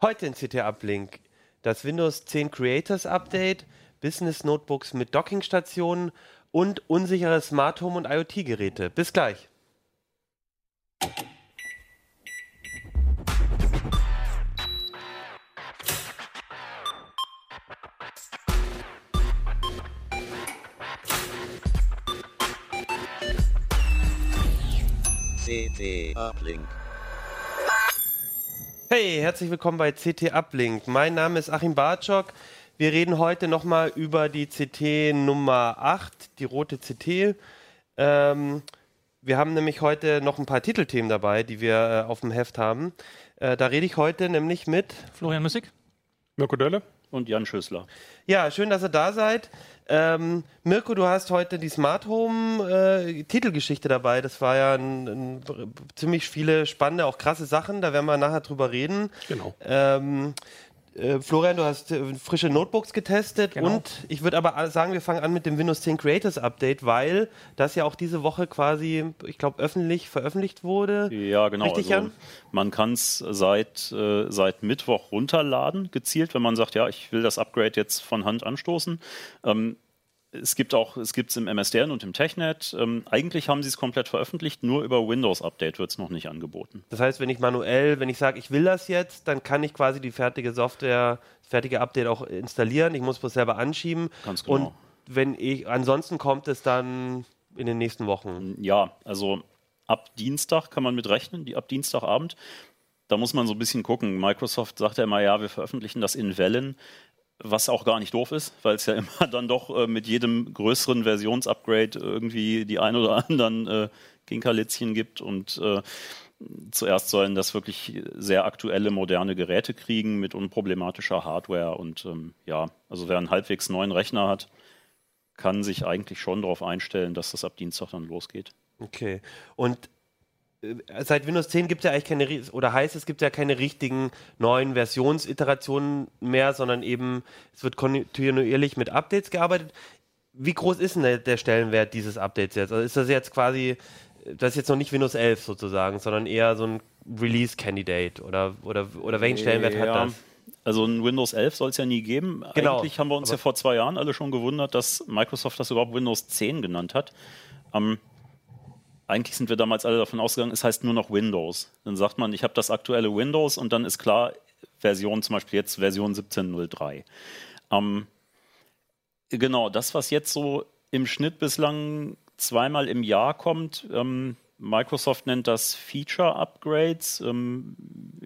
Heute in CT Uplink das Windows 10 Creators Update, Business Notebooks mit Dockingstationen und unsichere Smart Home und IoT Geräte. Bis gleich. CT Uplink. Hey, herzlich willkommen bei CT Uplink. Mein Name ist Achim Bartschok. Wir reden heute nochmal über die CT Nummer 8, die rote CT. Ähm, wir haben nämlich heute noch ein paar Titelthemen dabei, die wir äh, auf dem Heft haben. Äh, da rede ich heute nämlich mit Florian Müssig. Mirko Dölle. Und Jan Schüssler. Ja, schön, dass ihr da seid. Ähm, Mirko, du hast heute die Smart Home äh, Titelgeschichte dabei. Das war ja ein, ein, ziemlich viele spannende, auch krasse Sachen. Da werden wir nachher drüber reden. Genau. Ähm, äh, Florian, du hast äh, frische Notebooks getestet Genau. und ich würde aber sagen, wir fangen an mit dem Windows 10 Creators Update, weil das ja auch diese Woche quasi, ich glaube, öffentlich veröffentlicht wurde. Ja, genau. Richtig, also, Jan? man kann es seit, äh, seit Mittwoch runterladen, gezielt, wenn man sagt, ja, ich will das Upgrade jetzt von Hand anstoßen. Ähm, es gibt auch, es gibt es im MSDN und im TechNet. Ähm, eigentlich haben sie es komplett veröffentlicht, nur über Windows Update wird es noch nicht angeboten. Das heißt, wenn ich manuell, wenn ich sage, ich will das jetzt, dann kann ich quasi die fertige Software, das fertige Update auch installieren. Ich muss bloß selber anschieben. Ganz genau. Und wenn ich, ansonsten kommt es dann in den nächsten Wochen. Ja, also ab Dienstag kann man mit rechnen, die ab Dienstagabend. Da muss man so ein bisschen gucken. Microsoft sagt ja immer, ja, wir veröffentlichen das in Wellen, was auch gar nicht doof ist, weil es ja immer dann doch äh, mit jedem größeren Versionsupgrade irgendwie die ein oder anderen äh, Kinkerlitzchen gibt und äh, zuerst sollen das wirklich sehr aktuelle, moderne Geräte kriegen mit unproblematischer Hardware und ähm, ja, also wer einen halbwegs neuen Rechner hat, kann sich eigentlich schon darauf einstellen, dass das ab Dienstag dann losgeht. Okay. Und seit Windows 10 gibt es ja eigentlich keine, oder heißt es gibt ja keine richtigen neuen Versionsiterationen mehr, sondern eben es wird kontinuierlich mit Updates gearbeitet. Wie groß ist denn der, Stellenwert dieses Updates jetzt? Also ist das jetzt quasi, das ist jetzt noch nicht Windows 11 sozusagen, sondern eher so ein Release-Candidate oder, oder, oder welchen Stellenwert hat Ja, das? Also ein Windows 11 soll es ja nie geben. Genau, Eigentlich haben wir uns aber- ja vor zwei Jahren alle schon gewundert, dass Microsoft das überhaupt Windows 10 genannt hat. Ähm, eigentlich sind wir damals alle davon ausgegangen, es heißt nur noch Windows. Dann sagt man, ich habe das aktuelle Windows und dann ist klar, Version zum Beispiel jetzt Version 17.03. Ähm, genau, das, was jetzt so im Schnitt bislang zweimal im Jahr kommt, ähm, Microsoft nennt das Feature Upgrades. Ähm,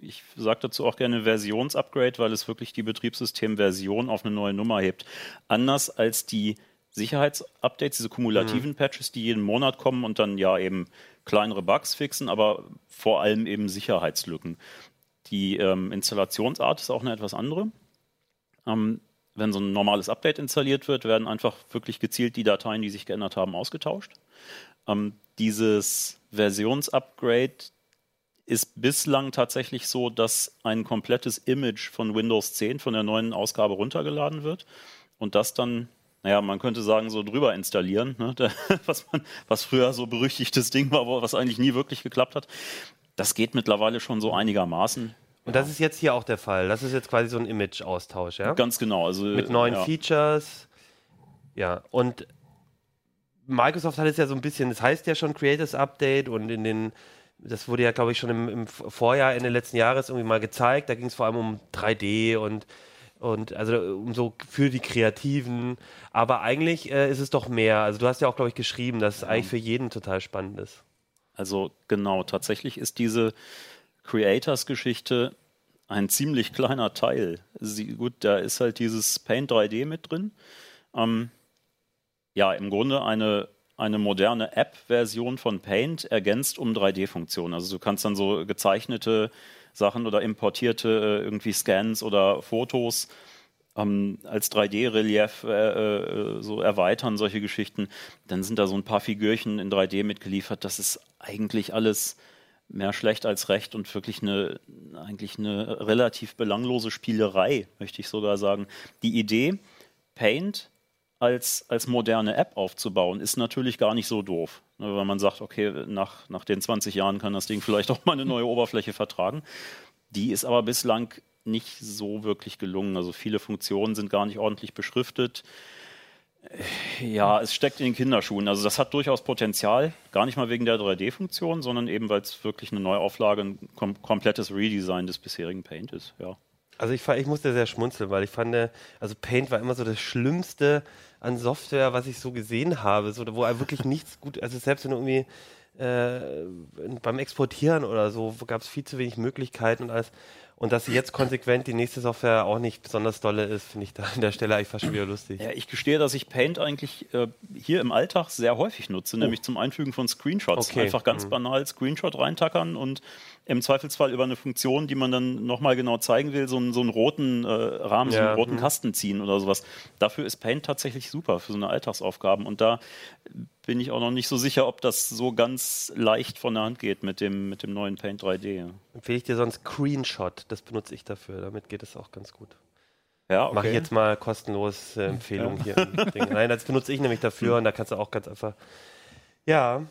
ich sage dazu auch gerne Versionsupgrade, weil es wirklich die Betriebssystemversion auf eine neue Nummer hebt. Anders als die Sicherheitsupdates, diese kumulativen Patches, die jeden Monat kommen und dann ja eben kleinere Bugs fixen, aber vor allem eben Sicherheitslücken. Die ähm, Installationsart ist auch eine etwas andere. Ähm, wenn so ein normales Update installiert wird, werden einfach wirklich gezielt die Dateien, die sich geändert haben, ausgetauscht. Ähm, dieses Versionsupgrade ist bislang tatsächlich so, dass ein komplettes Image von Windows 10 von der neuen Ausgabe runtergeladen wird und das dann, naja, man könnte sagen, so drüber installieren, ne? Was, man, was früher so berüchtigtes Ding war, was eigentlich nie wirklich geklappt hat. Das geht mittlerweile schon so einigermaßen. Und das ist jetzt hier auch der Fall. Das ist jetzt quasi so ein Image-Austausch, ja? Ganz genau. Also, mit neuen ja. Features. Ja, und Microsoft hat es ja so ein bisschen, das heißt ja schon Creators Update und in den, das wurde ja, glaube ich, schon im, im Vorjahr, Ende letzten Jahres irgendwie mal gezeigt. Da ging es vor allem um 3D und, und also um so für die Kreativen. Aber eigentlich äh, ist es doch mehr. Also du hast ja auch, glaube ich, geschrieben, dass es eigentlich für jeden total spannend ist. Also genau, tatsächlich ist diese Creators-Geschichte ein ziemlich kleiner Teil. Sie, gut, da ist halt dieses Paint 3D mit drin. Ähm, ja, im Grunde eine, eine moderne App-Version von Paint ergänzt um 3D-Funktionen. Also du kannst dann so gezeichnete Sachen oder importierte äh, irgendwie Scans oder Fotos ähm, als 3D-Relief äh, äh, so erweitern, solche Geschichten. Dann sind da so ein paar Figürchen in 3D mitgeliefert. Das ist eigentlich alles mehr schlecht als recht und wirklich eine, eigentlich eine relativ belanglose Spielerei, möchte ich sogar sagen. Die Idee, Paint als, als moderne App aufzubauen, ist natürlich gar nicht so doof. Ne, Weil man sagt, okay, nach, nach den 20 Jahren kann das Ding vielleicht auch mal eine neue Oberfläche vertragen. Die ist aber bislang nicht so wirklich gelungen. Also viele Funktionen sind gar nicht ordentlich beschriftet. Ja, es steckt in den Kinderschuhen. Also das hat durchaus Potenzial, gar nicht mal wegen der 3D-Funktion, sondern eben, weil es wirklich eine Neuauflage, ein kom komplettes Redesign des bisherigen Paint ist. Ja. Also ich, ich musste sehr schmunzeln, weil ich fand, also Paint war immer so das Schlimmste an Software, was ich so gesehen habe, so, wo wirklich nichts gut, also selbst wenn irgendwie äh, beim Exportieren oder so gab es viel zu wenig Möglichkeiten und alles. Und dass sie jetzt konsequent die nächste Software auch nicht besonders dolle ist, finde ich da an der Stelle eigentlich fast schon wieder lustig. Ja, ich gestehe, dass ich Paint eigentlich äh, hier im Alltag sehr häufig nutze, oh. nämlich zum Einfügen von Screenshots. Okay. Einfach ganz mhm. banal Screenshot reintackern und im Zweifelsfall über eine Funktion, die man dann nochmal genau zeigen will, so einen, so einen roten äh, Rahmen, ja. so einen roten mhm. Kasten ziehen oder sowas. Dafür ist Paint tatsächlich super für so eine Alltagsaufgaben. Und da bin ich auch noch nicht so sicher, ob das so ganz leicht von der Hand geht mit dem, mit dem neuen Paint 3D. Empfehle ich dir sonst Screenshot, das benutze ich dafür, damit geht es auch ganz gut. Ja, okay. Mache ich jetzt mal kostenlos äh, Empfehlung ja. hier. Nein, das benutze ich nämlich dafür und da kannst du auch ganz einfach. Ja,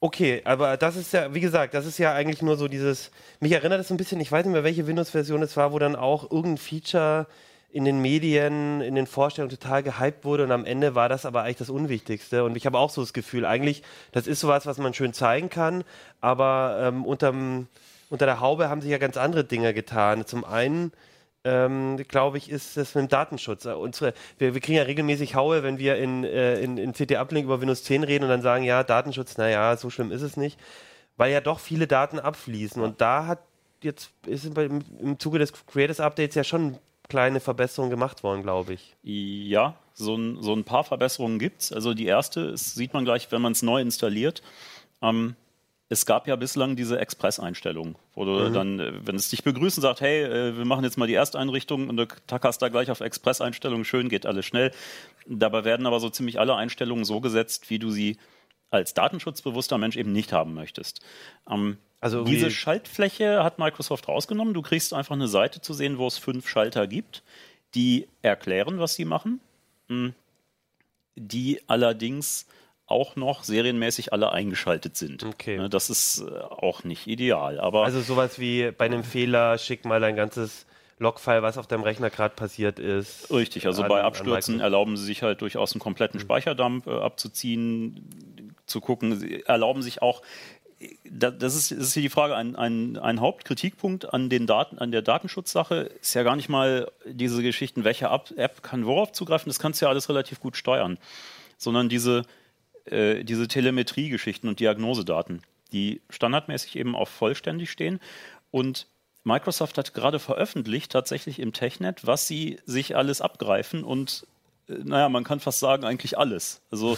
Okay, aber das ist ja, wie gesagt, das ist ja eigentlich nur so dieses, mich erinnert es so ein bisschen, ich weiß nicht mehr, welche Windows-Version es war, wo dann auch irgendein Feature in den Medien, in den Vorstellungen total gehypt wurde und am Ende war das aber eigentlich das Unwichtigste. Und ich habe auch so das Gefühl, eigentlich, das ist sowas, was man schön zeigen kann, aber ähm, unterm, unter der Haube haben sich ja ganz andere Dinge getan. Zum einen ähm, glaube ich, ist das mit dem Datenschutz. Äh, unsere, wir, wir, kriegen ja regelmäßig Haue, wenn wir in, äh, in, in CT-Uplink über Windows 10 reden und dann sagen, ja, Datenschutz, naja, so schlimm ist es nicht, weil ja doch viele Daten abfließen. Und da hat jetzt ist im, Zuge des Creators Updates ja schon kleine Verbesserungen gemacht worden, glaube ich. Ja, so ein, so ein paar Verbesserungen gibt es. Also die erste, das sieht man gleich, wenn man es neu installiert. Ähm, es gab ja bislang diese Express-Einstellung, wo du mhm. dann, äh, wenn es dich begrüßen sagt, hey, äh, wir machen jetzt mal die Ersteinrichtung und du tackerst da gleich auf Express-Einstellung, schön, geht alles schnell. Dabei werden aber so ziemlich alle Einstellungen so gesetzt, wie du sie als datenschutzbewusster Mensch eben nicht haben möchtest. Ähm, also diese Schaltfläche hat Microsoft rausgenommen. Du kriegst einfach eine Seite zu sehen, wo es fünf Schalter gibt, die erklären, was sie machen, hm. die allerdings auch noch serienmäßig alle eingeschaltet sind. Okay. Ne, das ist äh, auch nicht ideal. Aber also sowas wie bei einem Fehler, schick mal dein ganzes Logfile, was auf deinem Rechner gerade passiert ist. Richtig, also an, bei Abstürzen erlauben sie sich halt durchaus einen kompletten hm. Speicherdump äh, abzuziehen, zu gucken. Erlauben sich auch das ist, das ist hier die Frage, ein, ein, ein Hauptkritikpunkt an, den Daten, an der Datenschutzsache ist ja gar nicht mal diese Geschichten, welche App kann worauf zugreifen, das kannst du ja alles relativ gut steuern, sondern diese, äh, diese Telemetrie-Geschichten und Diagnosedaten, die standardmäßig eben auf vollständig stehen. Und Microsoft hat gerade veröffentlicht, tatsächlich im Technet, was sie sich alles abgreifen und äh, naja, man kann fast sagen, eigentlich alles. Also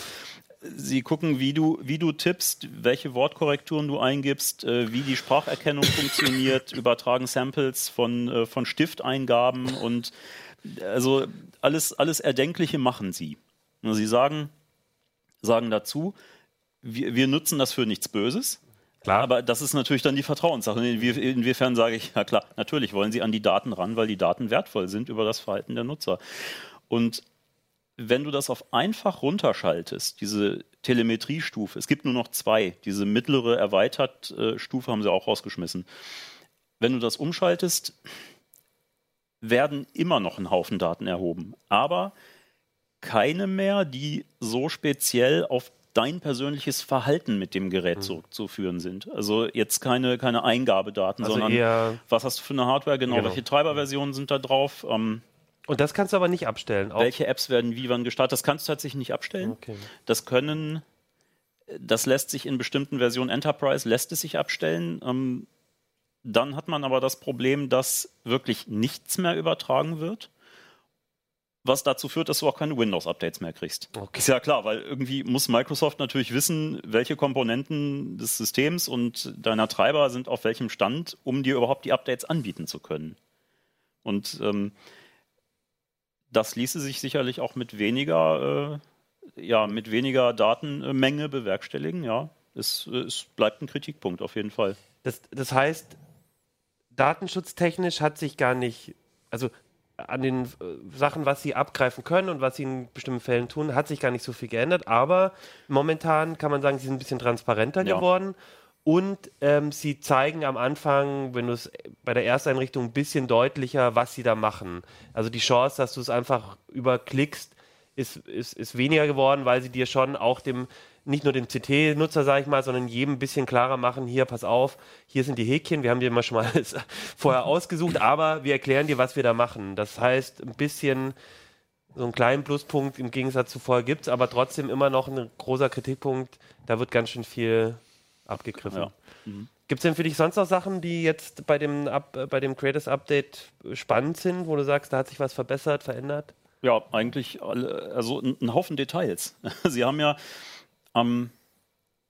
sie gucken, wie du, wie du tippst, welche Wortkorrekturen du eingibst, äh, wie die Spracherkennung funktioniert, übertragen Samples von, äh, von Stifteingaben und also alles, alles Erdenkliche machen sie. Und sie sagen, sagen dazu, wir, wir nutzen das für nichts Böses. Klar. Aber das ist natürlich dann die Vertrauenssache. Inwiefern sage ich, ja klar, natürlich wollen sie an die Daten ran, weil die Daten wertvoll sind über das Verhalten der Nutzer. Und wenn du das auf einfach runterschaltest, diese Telemetriestufe, es gibt nur noch zwei, diese mittlere erweitert äh, Stufe haben sie auch rausgeschmissen. Wenn du das umschaltest, werden immer noch ein Haufen Daten erhoben, aber keine mehr, die so speziell auf dein persönliches Verhalten mit dem Gerät mhm. zurückzuführen sind. Also jetzt keine, keine Eingabedaten, also sondern was hast du für eine Hardware, genau, genau. welche Treiberversionen sind da drauf. Ähm, und das kannst du aber nicht abstellen. Auch. Welche Apps werden wie wann gestartet? Das kannst du tatsächlich nicht abstellen. Okay. Das können, das lässt sich in bestimmten Versionen Enterprise, lässt es sich abstellen. Ähm, dann hat man aber das Problem, dass wirklich nichts mehr übertragen wird was dazu führt, dass du auch keine Windows-Updates mehr kriegst. Okay. Ist ja klar, weil irgendwie muss Microsoft natürlich wissen, welche Komponenten des Systems und deiner Treiber sind auf welchem Stand, um dir überhaupt die Updates anbieten zu können. Und ähm, das ließe sich sicherlich auch mit weniger, äh, ja, mit weniger Datenmenge bewerkstelligen. Ja, es, es bleibt ein Kritikpunkt auf jeden Fall. Das, das heißt, datenschutztechnisch hat sich gar nicht, also an den äh, Sachen, was sie abgreifen können und was sie in bestimmten Fällen tun, hat sich gar nicht so viel geändert. Aber momentan kann man sagen, sie sind ein bisschen transparenter ja. geworden. Und ähm, sie zeigen am Anfang, wenn du es bei der Ersteinrichtung ein bisschen deutlicher, was sie da machen. Also die Chance, dass du es einfach überklickst, ist, ist, ist weniger geworden, weil sie dir schon auch dem, nicht nur dem CT-Nutzer, sage ich mal, sondern jedem ein bisschen klarer machen, hier, pass auf, hier sind die Häkchen, wir haben dir mal schon mal vorher ausgesucht, aber wir erklären dir, was wir da machen. Das heißt, ein bisschen so einen kleinen Pluspunkt im Gegensatz zu vorher gibt es, aber trotzdem immer noch ein großer Kritikpunkt, da wird ganz schön viel abgegriffen. Ja. Mhm. Gibt es denn für dich sonst noch Sachen, die jetzt bei dem, Up, äh, bei dem Creators Update spannend sind, wo du sagst, da hat sich was verbessert, verändert? Ja, eigentlich alle, also ein, Haufen Details. Sie haben ja, ähm,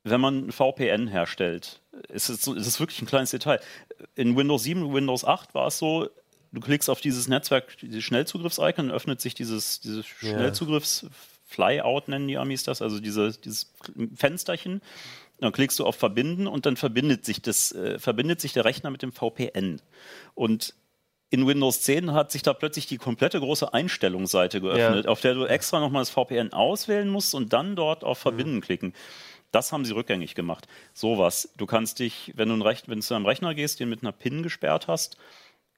wenn man ein VPN herstellt, ist es, ist es wirklich ein kleines Detail. In Windows 7, Windows 8 war es so, du klickst auf dieses Netzwerk, dieses Schnellzugriffs-Icon, öffnet sich dieses, dieses Schnellzugriffs, Flyout nennen die Amis das, also diese, dieses Fensterchen dann klickst du auf Verbinden und dann verbindet sich, das, äh, verbindet sich der Rechner mit dem VPN. Und in Windows 10 hat sich da plötzlich die komplette große Einstellungsseite geöffnet, ja. auf der du extra nochmal das VPN auswählen musst und dann dort auf Verbinden mhm. klicken. Das haben sie rückgängig gemacht. Sowas. Du kannst dich, wenn du, ein Rech wenn du zu einem Rechner gehst, den mit einer PIN gesperrt hast,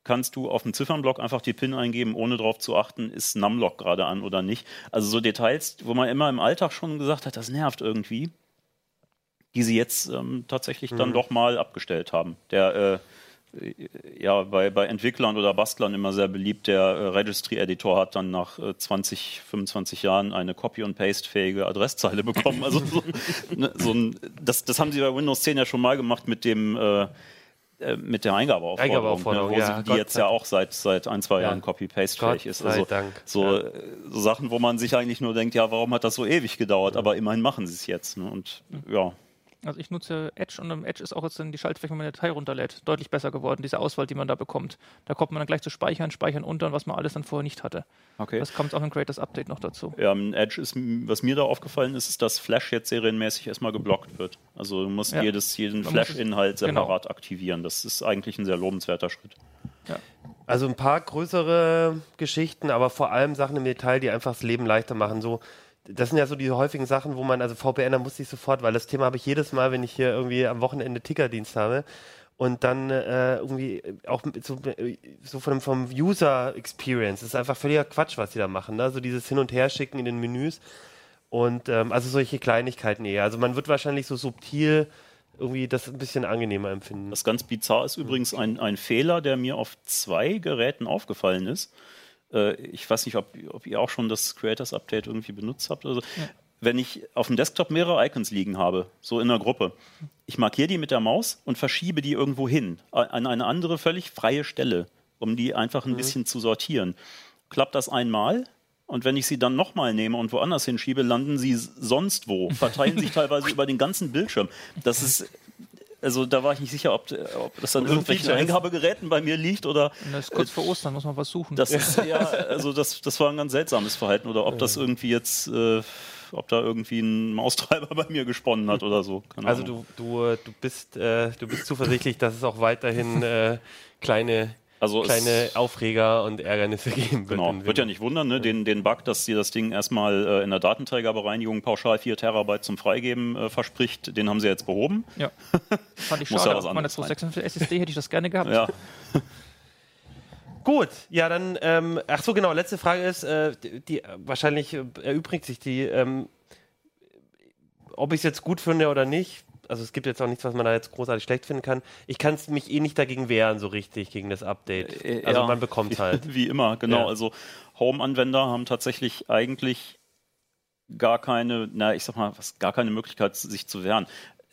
kannst du auf dem Ziffernblock einfach die PIN eingeben, ohne darauf zu achten, ist Numlock gerade an oder nicht. Also so Details, wo man immer im Alltag schon gesagt hat, das nervt irgendwie die sie jetzt ähm, tatsächlich mhm. dann doch mal abgestellt haben. Der äh, ja bei, bei Entwicklern oder Bastlern immer sehr beliebt. Der äh, Registry-Editor hat dann nach äh, 20, 25 Jahren eine Copy- und Paste-fähige Adresszeile bekommen. Also so, ne, so ein, das, das haben sie bei Windows 10 ja schon mal gemacht mit dem äh, äh mit der Eingabeaufforderung, Eingabeaufforderung ne, wo ja, sie, die Gott jetzt ja auch seit, seit ein, zwei ja. Jahren Copy-Paste-fähig ist. Also so, ja. so, Sachen, wo man sich eigentlich nur denkt, ja, warum hat das so ewig gedauert? Aber immerhin machen sie es jetzt. Ne? Und ja. Also ich nutze Edge und im Edge ist auch jetzt dann die Schaltfläche, wenn man eine Datei runterlädt, deutlich besser geworden, diese Auswahl, die man da bekommt. Da kommt man dann gleich zu Speichern, Speichern unter, was man alles dann vorher nicht hatte. Okay. Das kommt auch im Creators Update noch dazu. Ja, im Edge ist, was mir da aufgefallen ist, ist, dass Flash jetzt serienmäßig erstmal geblockt wird. Also du musst ja. jedes, jeden Flash-Inhalt genau. separat genau. aktivieren. Das ist eigentlich ein sehr lobenswerter Schritt. Ja. Also ein paar größere Geschichten, aber vor allem Sachen im Detail, die einfach das Leben leichter machen. So das sind ja so die häufigen Sachen, wo man, also VPN, da muss ich sofort, weil das Thema habe ich jedes Mal, wenn ich hier irgendwie am Wochenende Tickerdienst habe und dann äh, irgendwie auch so, so vom, vom User Experience. Das ist einfach völliger Quatsch, was die da machen. Ne? Also dieses Hin- und Herschicken in den Menüs und ähm, also solche Kleinigkeiten eher. Also man wird wahrscheinlich so subtil irgendwie das ein bisschen angenehmer empfinden. Das ganz bizarr ist übrigens ein, ein Fehler, der mir auf zwei Geräten aufgefallen ist. Äh, ich weiß nicht, ob, ob, ihr auch schon das Creators Update irgendwie benutzt habt oder so. Ja. Wenn ich auf dem Desktop mehrere Icons liegen habe, so in einer Gruppe, ich markiere die mit der Maus und verschiebe die irgendwo hin, an eine andere völlig freie Stelle, um die einfach ein mhm. bisschen zu sortieren. Klappt das einmal, und wenn ich sie dann nochmal nehme und woanders hinschiebe, landen sie sonst wo, verteilen sich teilweise über den ganzen Bildschirm. Das ist also da war ich nicht sicher, ob, ob das dann irgendwelchen Eingabegeräten bei mir liegt oder. Das ist kurz vor Ostern, muss man was suchen. Das ist ja, also das, das war ein ganz seltsames Verhalten oder ob das irgendwie jetzt. Äh, ob da irgendwie ein Maustreiber bei mir gesponnen hat oder so. Keine also du, du, du, bist, äh, du bist zuversichtlich, dass es auch weiterhin äh, kleine also kleine Aufreger und Ärgernisse geben wird. Genau, wird ja nicht wundern, ne? den, den Bug, dass sie das Ding erstmal äh, in der Datenträgerbereinigung pauschal 4 Terabyte zum Freigeben äh, verspricht, den haben sie jetzt behoben. Ja, fand ich schade. Ja Auf meiner 256 SSD hätte ich das gerne gehabt. Ja. Gut, ja, dann, ähm, ach so, genau, letzte Frage ist, äh, die, wahrscheinlich äh, erübrigt sich die, ähm, ob ich es jetzt gut finde oder nicht, also es gibt jetzt auch nichts, was man da jetzt großartig schlecht finden kann. Ich kann es mich eh nicht dagegen wehren, so richtig, gegen das Update. Äh, also ja, man bekommt halt. Wie immer, genau. Ja. Also Home-Anwender haben tatsächlich eigentlich gar keine, na, ich sag mal, was, gar keine Möglichkeit, sich zu wehren.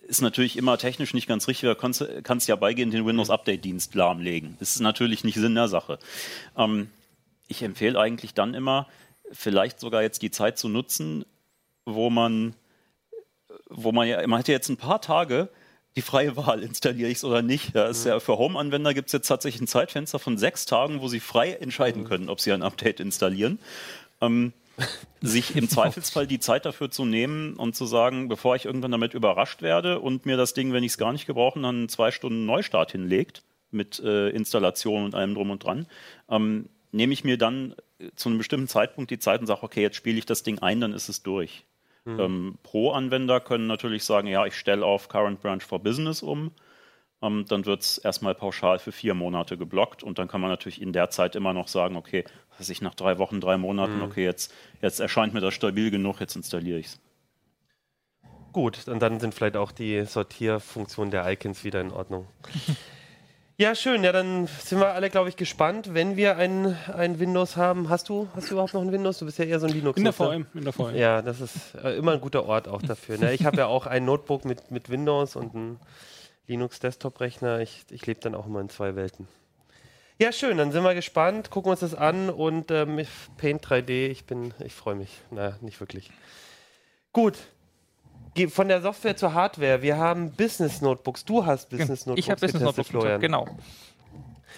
Ist natürlich immer technisch nicht ganz richtig, da kannst, kannst ja beigehend den Windows Update Dienst lahmlegen. Das ist natürlich nicht Sinn der Sache. Ähm, ich empfehle eigentlich dann immer, vielleicht sogar jetzt die Zeit zu nutzen, wo man wo man ja, man hat ja jetzt ein paar Tage die freie Wahl, installiere ich es oder nicht. Ja, ist ja für Home-Anwender gibt es jetzt tatsächlich ein Zeitfenster von sechs Tagen, wo sie frei entscheiden können, ob sie ein Update installieren. Ähm, sich im Zweifelsfall die Zeit dafür zu nehmen und zu sagen, bevor ich irgendwann damit überrascht werde und mir das Ding, wenn ich es gar nicht gebrauche, dann zwei Stunden Neustart hinlegt mit äh, Installation und allem drum und dran, ähm, nehme ich mir dann zu einem bestimmten Zeitpunkt die Zeit und sage, okay, jetzt spiele ich das Ding ein, dann ist es durch. Mhm. Ähm, Pro-Anwender können natürlich sagen, ja, ich stelle auf Current Branch for Business um. Ähm, dann wird es erstmal pauschal für vier Monate geblockt und dann kann man natürlich in der Zeit immer noch sagen, okay, was ich nach drei Wochen, drei Monaten, mhm. okay, jetzt, jetzt erscheint mir das stabil genug, jetzt installiere ich es. Gut, und dann sind vielleicht auch die Sortierfunktionen der Icons wieder in Ordnung. Ja, schön. Ja, dann sind wir alle, glaube ich, gespannt, wenn wir ein, ein Windows haben. Hast du, hast du überhaupt noch ein Windows? Du bist ja eher so ein linux In der VM, in der VM. Ja, das ist äh, immer ein guter Ort auch dafür. Ne? Ich habe ja auch ein Notebook mit, mit Windows und ein Linux-Desktop-Rechner. Ich, ich lebe dann auch immer in zwei Welten. Ja, schön. Dann sind wir gespannt, gucken uns das an und ähm, Paint 3D, ich bin, ich freue mich. Na, nicht wirklich. Gut, von der Software zur Hardware. Wir haben Business Notebooks. Du hast Business Notebooks. Ich habe Business Notebooks, Florian. genau.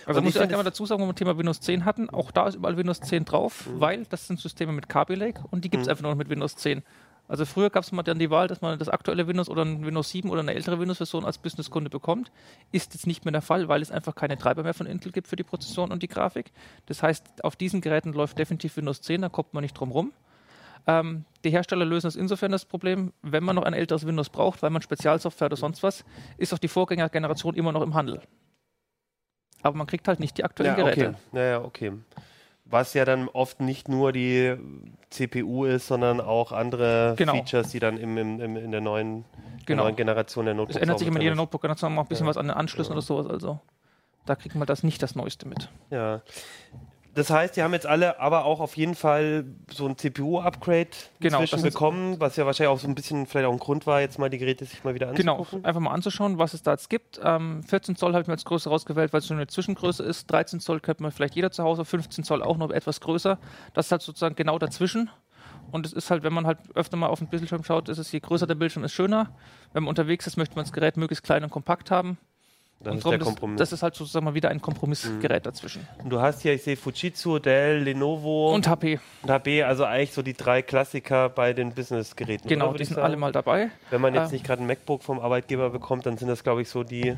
Also und muss ich einmal dazu sagen, wo wir Thema Windows 10 hatten, auch da ist überall Windows 10 drauf, mhm. weil das sind Systeme mit Kaby Lake und die gibt es mhm. einfach nur noch mit Windows 10. Also früher gab es mal dann die Wahl, dass man das aktuelle Windows oder ein Windows 7 oder eine ältere Windows-Version als Businesskunde bekommt. Ist jetzt nicht mehr der Fall, weil es einfach keine Treiber mehr von Intel gibt für die Prozessoren und die Grafik. Das heißt, auf diesen Geräten läuft definitiv Windows 10, da kommt man nicht drum rum. Ähm, die Hersteller lösen es insofern das Problem, wenn man noch ein älteres Windows braucht, weil man Spezialsoftware oder sonst was, ist auch die Vorgängergeneration immer noch im Handel. Aber man kriegt halt nicht die aktuellen ja, Geräte. Okay. Naja, okay. Was ja dann oft nicht nur die CPU ist, sondern auch andere genau. Features, die dann im, im, im in der neuen, genau. neuen Generation der Notebooks Es ändert sich immer in jeder Notebook-Generation noch ein bisschen ja. was an den Anschlüssen ja. oder sowas. Also da kriegt man das nicht das Neueste mit. Ja das heißt, die haben jetzt alle aber auch auf jeden Fall so ein CPU-Upgrade genau, bekommen, was ja wahrscheinlich auch so ein bisschen vielleicht auch ein Grund war, jetzt mal die Geräte sich mal wieder anzugucken. Genau, einfach mal anzuschauen, was es da jetzt gibt. Ähm, 14 Zoll habe ich mir als Größe rausgewählt, weil es so eine Zwischengröße ist. 13 Zoll könnte man vielleicht jeder zu Hause, 15 Zoll auch noch etwas größer. Das ist halt sozusagen genau dazwischen. Und es ist halt, wenn man halt öfter mal auf den Bildschirm schaut, ist es, je größer der Bildschirm ist, schöner. Wenn man unterwegs ist, möchte man das Gerät möglichst klein und kompakt haben. Das ist der Kompromiss. Das, das, ist halt sozusagen mal wieder ein Kompromissgerät mhm. dazwischen. Und du hast hier, ich sehe Fujitsu, Dell, Lenovo und HP. Und HP, also eigentlich so die drei Klassiker bei den Business-Geräten. Genau, die sind alle mal dabei. Wenn man jetzt äh, nicht gerade ein MacBook vom Arbeitgeber bekommt, dann sind das, glaube ich, so die,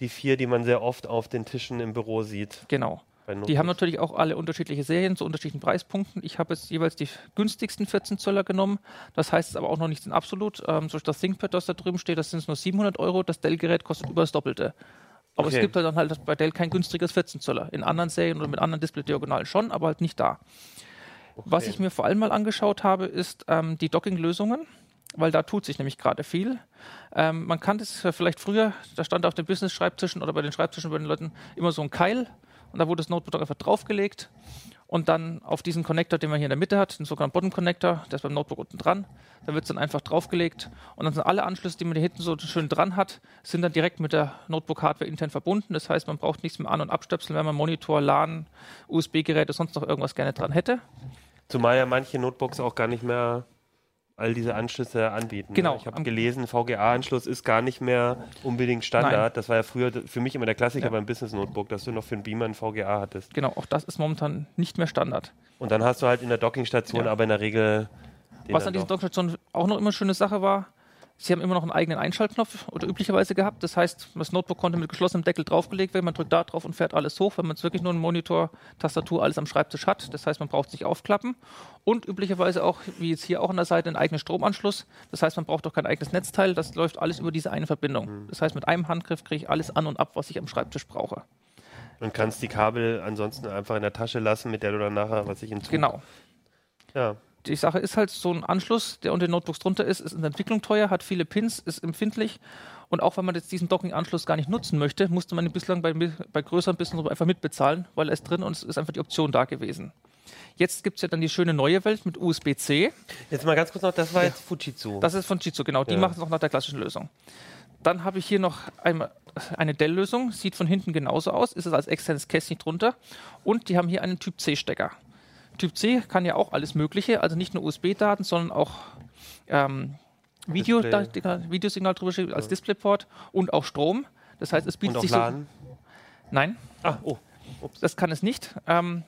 die vier, die man sehr oft auf den Tischen im Büro sieht. Genau. Die haben natürlich auch alle unterschiedliche Serien zu unterschiedlichen Preispunkten. Ich habe jetzt jeweils die günstigsten 14 Zöller genommen. Das heißt es aber auch noch nicht in absolut. Ähm, so das ThinkPad, das da drüben steht, das sind nur 700 Euro. Das Dell-Gerät kostet über das Doppelte. Aber okay. es gibt halt dann halt bei Dell kein günstiges 14 Zöller. In anderen Serien oder mit anderen Display-Diagonalen schon, aber halt nicht da. Okay. Was ich mir vor allem mal angeschaut habe, ist ähm, die Docking-Lösungen weil da tut sich nämlich gerade viel. Ähm, man kannte es vielleicht früher, da stand auf den Business-Schreibtischen oder bei den Schreibtischen bei den Leuten immer so ein Keil und da wurde das Notebook einfach draufgelegt und dann auf diesen Connector, den man hier in der Mitte hat, den sogenannten Bottom Connector, der ist beim Notebook unten dran, da wird es dann einfach draufgelegt und dann sind alle Anschlüsse, die man hier hinten so schön dran hat, sind dann direkt mit der Notebook-Hardware intern verbunden. Das heißt, man braucht nichts mehr an- und abstöpseln, wenn man Monitor, LAN, USB-Geräte, sonst noch irgendwas gerne dran hätte. Zumal ja manche Notebooks auch gar nicht mehr all diese Anschlüsse anbieten. Genau. Ich habe gelesen, VGA-Anschluss ist gar nicht mehr unbedingt Standard. Nein. Das war ja früher für mich immer der Klassiker ja. beim Business Notebook, dass du noch für einen Beamer ein VGA hattest. Genau, auch das ist momentan nicht mehr Standard. Und dann hast du halt in der Dockingstation ja. aber in der Regel. Was an dieser Dockingstation auch noch immer eine schöne Sache war, Sie haben immer noch einen eigenen Einschaltknopf oder üblicherweise gehabt. Das heißt, das Notebook konnte mit geschlossenem Deckel draufgelegt werden. Man drückt da drauf und fährt alles hoch, wenn man es wirklich nur einen Monitor, Tastatur, alles am Schreibtisch hat. Das heißt, man braucht sich aufklappen. Und üblicherweise auch, wie jetzt hier auch an der Seite, einen eigenen Stromanschluss. Das heißt, man braucht auch kein eigenes Netzteil. Das läuft alles über diese eine Verbindung. Mhm. Das heißt, mit einem Handgriff kriege ich alles an und ab, was ich am Schreibtisch brauche. Und kannst die Kabel ansonsten einfach in der Tasche lassen, mit der du dann nachher, was ich im Zug... Genau. Ja, die Sache ist halt, so ein Anschluss, der unter den Notebooks drunter ist, ist in der Entwicklung teuer, hat viele Pins, ist empfindlich. Und auch wenn man jetzt diesen Docking-Anschluss gar nicht nutzen möchte, musste man ihn bislang bei, bei größeren Business einfach mitbezahlen, weil er ist drin und es ist einfach die Option da gewesen. Jetzt gibt es ja dann die schöne neue Welt mit USB-C. Jetzt mal ganz kurz noch, das war jetzt Fujitsu. Das ist von Fujitsu, genau. Die ja. machen es noch nach der klassischen Lösung. Dann habe ich hier noch einmal eine Dell-Lösung, sieht von hinten genauso aus, ist es als externes Kästchen drunter. Und die haben hier einen Typ C-Stecker. Typ C kann ja auch alles Mögliche, also nicht nur USB-Daten, sondern auch ähm, Video, da, Videosignal drüber schicken als Displayport und auch Strom. Das heißt, es bietet sich LAN? so. Nein. Ah, oh. Ups. Das kann es nicht. Ähm,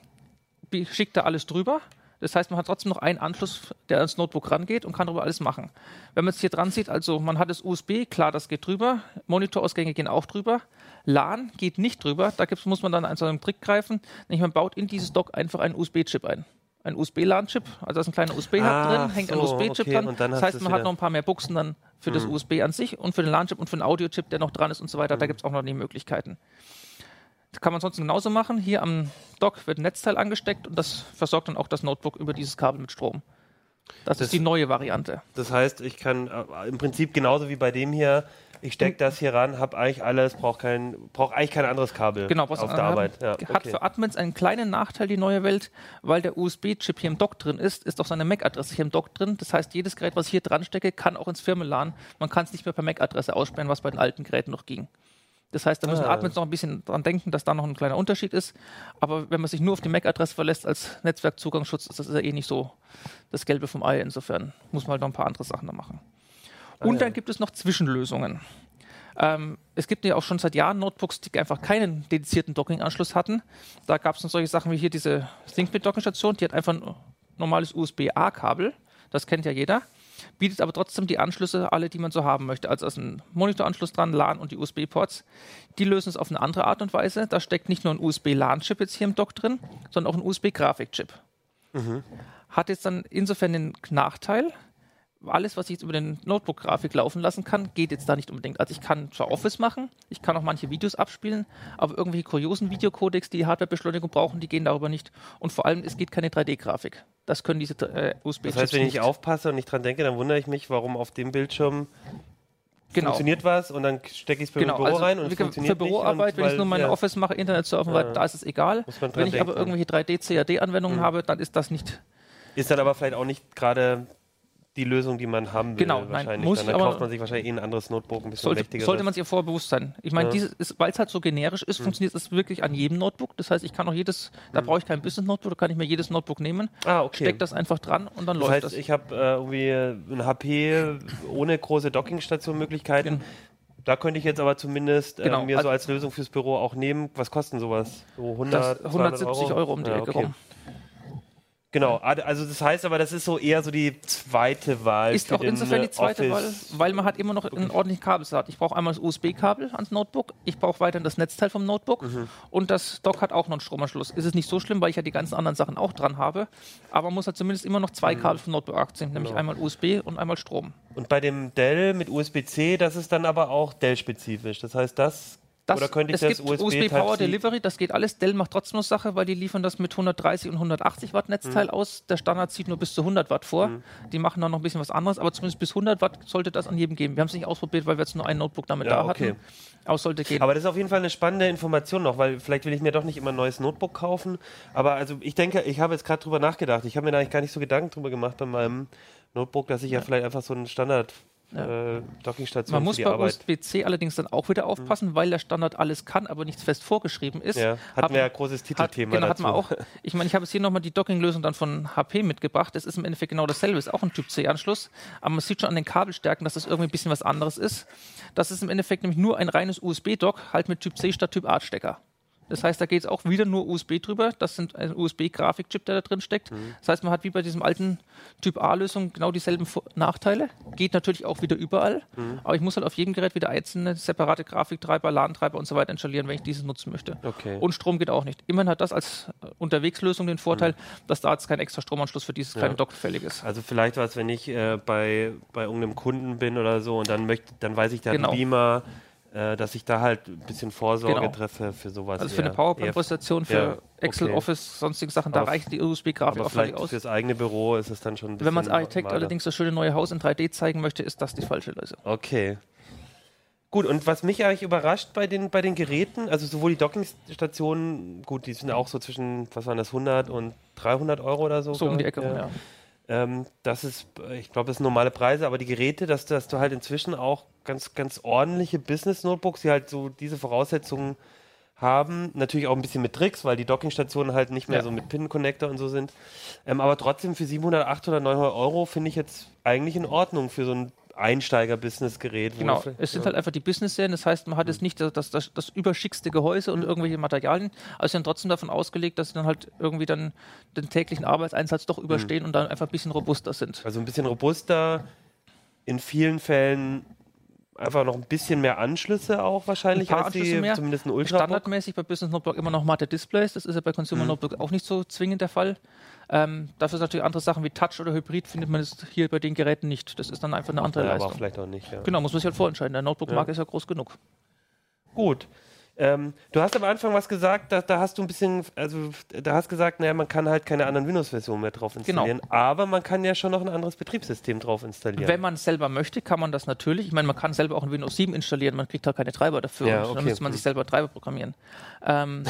schickt da alles drüber. Das heißt, man hat trotzdem noch einen Anschluss, der ans Notebook rangeht und kann darüber alles machen. Wenn man es hier dran sieht, also man hat das USB, klar, das geht drüber. Monitorausgänge gehen auch drüber. LAN geht nicht drüber. Da gibt's, muss man dann einen, so einen Trick greifen. Nämlich man baut in dieses Dock einfach einen USB-Chip ein. ein USB-LAN-Chip, also da ist ein kleiner USB-Hub Ah, drin, hängt ein so, USB-Chip okay, dran. und dann das heißt, man hat noch ein paar mehr Buchsen dann für das USB an sich und für den LAN-Chip und für den Audio-Chip, der noch dran ist und so weiter. Da gibt es auch noch die Möglichkeiten. Kann man sonst genauso machen. Hier am Dock wird ein Netzteil angesteckt und das versorgt dann auch das Notebook über dieses Kabel mit Strom. Das, Das- ist die neue Variante. Das heißt, ich kann äh, im Prinzip genauso wie bei dem hier, ich stecke das hier ran, habe eigentlich alles, brauche kein, brauch eigentlich kein anderes Kabel Genau, was auf der. Arbeit. Ja, Hat okay. für Admins einen kleinen Nachteil, die neue Welt, weil der USB-Chip hier im Dock drin ist, ist auch seine MAC-Adresse hier im Dock drin. Das heißt, jedes Gerät, was ich hier dran stecke, kann auch ins Firmenlan. Man kann es nicht mehr per MAC-Adresse aussperren, was bei den alten Geräten noch ging. Das heißt, da müssen Ah. Admins noch ein bisschen dran denken, dass da noch ein kleiner Unterschied ist. Aber wenn man sich nur auf die MAC-Adresse verlässt als Netzwerkzugangsschutz, ist das ja eh nicht so das Gelbe vom Ei. Insofern muss man halt noch ein paar andere Sachen da machen. Und ja. dann gibt es noch Zwischenlösungen. Ähm, es gibt ja auch schon seit Jahren Notebooks, die einfach keinen dedizierten Docking-Anschluss hatten. Da gab es dann solche Sachen wie hier diese ThinkPad-Docking-Station, die hat einfach ein normales USB-A-Kabel. Das kennt ja jeder. Bietet aber trotzdem die Anschlüsse, alle, die man so haben möchte. Also ist ein Monitoranschluss dran, LAN und die USB-Ports. Die lösen es auf eine andere Art und Weise. Da steckt nicht nur ein USB-LAN-Chip jetzt hier im Dock drin, sondern auch ein USB-Grafik-Chip. Hat jetzt dann insofern den Nachteil, alles, was ich jetzt über den Notebook-Grafik laufen lassen kann, geht jetzt da nicht unbedingt. Also ich kann zwar Office machen, ich kann auch manche Videos abspielen, aber irgendwelche kuriosen Videocodecs, die Hardwarebeschleunigung brauchen, die gehen darüber nicht. Und vor allem, es geht keine 3D-Grafik. Das können diese äh, USB-Chips Das heißt, wenn ich nicht. aufpasse und nicht dran denke, dann wundere ich mich, warum auf dem Bildschirm genau. funktioniert was und dann stecke ich es bei Genau, Büro also rein und es funktioniert für Büroarbeit, wenn ich nur meine ja. Office mache, Internet surfen, Ja. da ist es egal. Wenn ich aber denken. irgendwelche 3D-CAD-Anwendungen habe, dann ist das nicht Ist dann aber vielleicht auch nicht gerade die Lösung, die man haben will. Genau, nein, wahrscheinlich. muss dann, dann aber- kauft man sich wahrscheinlich eh ein anderes Notebook, ein bisschen Sollte, sollte man sich ja vorher bewusst sein. Ich meine, Ja. weil es halt so generisch ist, funktioniert es wirklich an jedem Notebook. Das heißt, ich kann auch jedes, da brauche ich kein Business-Notebook, da kann ich mir jedes Notebook nehmen, ah, okay. steck das einfach dran und dann das läuft heißt, das. ich habe äh, irgendwie ein HP ohne große Dockingstation-Möglichkeiten. Genau. Da könnte ich jetzt aber zumindest äh, Genau, mir so also- als Lösung fürs Büro auch nehmen. Was kosten sowas? So 100, das 200 170 Euro, um die Ja, Ecke okay. rum. Genau, also das heißt aber, das ist so eher so die zweite Wahl. Ist auch insofern äh, die zweite Wahl, Office. weil man hat immer noch einen ordentlichen Kabelsalat. Ich brauche einmal das USB-Kabel ans Notebook, ich brauche weiterhin das Netzteil vom Notebook Mhm. und das Dock hat auch noch einen Stromanschluss. Ist es nicht so schlimm, weil ich ja die ganzen anderen Sachen auch dran habe, aber man muss halt zumindest immer noch zwei Kabel vom Notebook abziehen, nämlich Mhm. Genau. einmal USB und einmal Strom. Und bei dem Dell mit USB-C, das ist dann aber auch Dell-spezifisch. Das heißt, das, Das, oder könnte ich es das gibt USB, USB Power Delivery, das geht alles. Dell macht trotzdem noch Sache, weil die liefern das mit 130 und 180 Watt Mhm. Netzteil aus. Der Standard zieht nur bis zu 100 Watt vor. Die machen dann noch ein bisschen was anderes, aber zumindest bis 100 Watt sollte das an jedem geben. Wir haben es nicht ausprobiert, weil wir jetzt nur ein Notebook damit Ja, da okay. hatten. Aber sollte gehen. Aber das ist auf jeden Fall eine spannende Information noch, weil vielleicht will ich mir doch nicht immer ein neues Notebook kaufen. Aber also ich denke, ich habe jetzt gerade drüber nachgedacht. Ich habe mir da eigentlich gar nicht so Gedanken drüber gemacht bei meinem Notebook, dass ich ja, vielleicht einfach so einen Standard äh, Dockingstation Man muss bei Arbeit. USB-C allerdings dann auch wieder aufpassen, weil der Standard alles kann, aber nichts fest vorgeschrieben ist. Ja, hatten Haben- wir ja großes Hat, Titelthema genau, hat dazu. man auch. Ich meine, ich habe jetzt hier nochmal die Docking-Lösung dann von HP mitgebracht. Das ist im Endeffekt genau dasselbe, ist auch ein Typ C-Anschluss. Aber man sieht schon an den Kabelstärken, dass das irgendwie ein bisschen was anderes ist. Das ist im Endeffekt nämlich nur ein reines USB-Dock, halt mit Typ C statt Typ A-Stecker. Das heißt, da geht es auch wieder nur USB drüber. Das sind ein USB-Grafikchip, der da drin steckt. Mhm. Das heißt, man hat wie bei diesem alten Typ A-Lösung genau dieselben Vor- Nachteile. Geht natürlich auch wieder überall. Mhm. Aber ich muss halt auf jedem Gerät wieder einzelne separate Grafiktreiber, LAN-Treiber und so weiter installieren, wenn ich dieses nutzen möchte. Okay. Und Strom geht auch nicht. Immerhin hat das als Unterwegslösung den Vorteil, dass da jetzt kein extra Stromanschluss für dieses kleine Dock fällig ist. Also vielleicht was, wenn ich äh, bei, bei irgendeinem Kunden bin oder so und dann möchte, dann weiß ich, der Genau. Beamer, äh, dass ich da halt ein bisschen Vorsorge Genau. treffe für sowas. Also für eine PowerPoint-Präsentation, für Ja, Excel, okay. Office, sonstige Sachen, da Aber- reicht die USB-Grafik auch völlig vielleicht aus. fürs eigene Büro ist es dann schon ein bisschen Wenn man als Architekt mager. allerdings das schöne neue Haus in 3D zeigen möchte, ist das die falsche Lösung. Okay. Gut, und was mich eigentlich überrascht bei den, bei den Geräten, also sowohl die Dockingstationen, gut, die sind auch so zwischen, was waren das, 100 und 300 Euro oder so. So um die Ecke rum, ja. Ähm, das ist, äh, ich glaube, das sind normale Preise, aber die Geräte, dass, dass du halt inzwischen auch ganz, ganz ordentliche Business-Notebooks, die halt so diese Voraussetzungen haben, natürlich auch ein bisschen mit Tricks, weil die Dockingstationen halt nicht mehr Ja. so mit Pin-Connector und so sind. Ähm, aber trotzdem für 700, 800, 900 Euro finde ich jetzt eigentlich in Ordnung für so ein Einsteiger-Business-Gerät. wo Genau, du- es sind halt einfach die Business-Serien, das heißt, man hat jetzt nicht das, das, das, das überschickste Gehäuse und irgendwelche Materialien, also sie sind trotzdem davon ausgelegt, dass sie dann halt irgendwie dann den täglichen Arbeitseinsatz doch überstehen und dann einfach ein bisschen robuster sind. Also ein bisschen robuster, in vielen Fällen einfach noch ein bisschen mehr Anschlüsse auch wahrscheinlich Ein paar als die, mehr. zumindest ein Ultrabook. Standardmäßig bei Business Notebook immer noch matte Displays, das ist ja bei Consumer Mhm. Notebook auch nicht so zwingend der Fall. Ähm, dafür sind natürlich andere Sachen wie Touch oder Hybrid findet man es hier bei den Geräten nicht. Das ist dann einfach eine andere Ja, Leistung. aber vielleicht auch nicht. Ja. Genau, muss man sich halt vorentscheiden. Der Notebook-Markt Ja. ist ja groß genug. Gut. Ähm, du hast am Anfang was gesagt, da, da hast du ein bisschen, also da hast gesagt, naja, man kann halt keine anderen Windows-Versionen mehr drauf installieren, aber man kann ja schon noch ein anderes Betriebssystem drauf installieren. Wenn man es selber möchte, kann man das natürlich. Ich meine, man kann selber auch ein Windows 7 installieren, man kriegt halt keine Treiber dafür. Ja, Und okay. Dann müsste man sich selber Treiber programmieren. Ähm,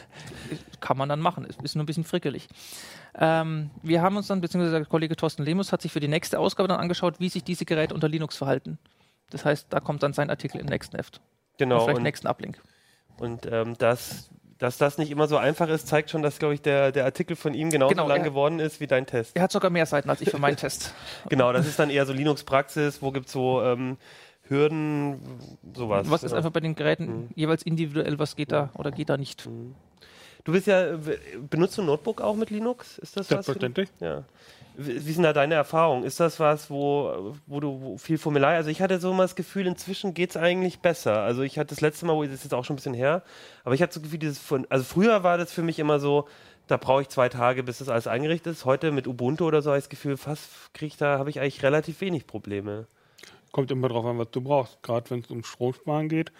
kann man dann machen. Ist, ist nur ein bisschen frickelig. Ähm, wir haben uns dann, beziehungsweise der Kollege Thorsten Lemus hat sich für die nächste Ausgabe dann angeschaut, wie sich diese Geräte unter Linux verhalten. Das heißt, da kommt dann sein Artikel im nächsten Heft. Genau, Vielleicht und, nächsten Uplink. und ähm, das, dass das nicht immer so einfach ist, zeigt schon, dass, glaube ich, der, der Artikel von ihm genauso Genau, lang er- geworden ist wie dein Test. Er hat sogar mehr Seiten als ich für meinen Test. Genau, das ist dann eher so Linux-Praxis, wo gibt es so ähm, Hürden, sowas. Was ist genau. einfach bei den Geräten Mhm. jeweils individuell, was geht da oder geht da nicht? Du bist ja, benutzt du ein Notebook auch mit Linux? Ist das was? Selbstverständlich. Ja. Wie sind da deine Erfahrungen? Ist das was, wo, wo du wo viel Formular, also ich hatte so mal das Gefühl, inzwischen geht es eigentlich besser. Also ich hatte das letzte Mal, wo das ist jetzt auch schon ein bisschen her, aber ich hatte so Gefühl, dieses von, also früher war das für mich immer so, da brauche ich zwei Tage, bis das alles eingerichtet ist. Heute mit Ubuntu oder so habe ich das Gefühl, fast kriege ich da, habe ich eigentlich relativ wenig Probleme. Kommt immer drauf an, was du brauchst. Gerade wenn es um Stromsparen geht,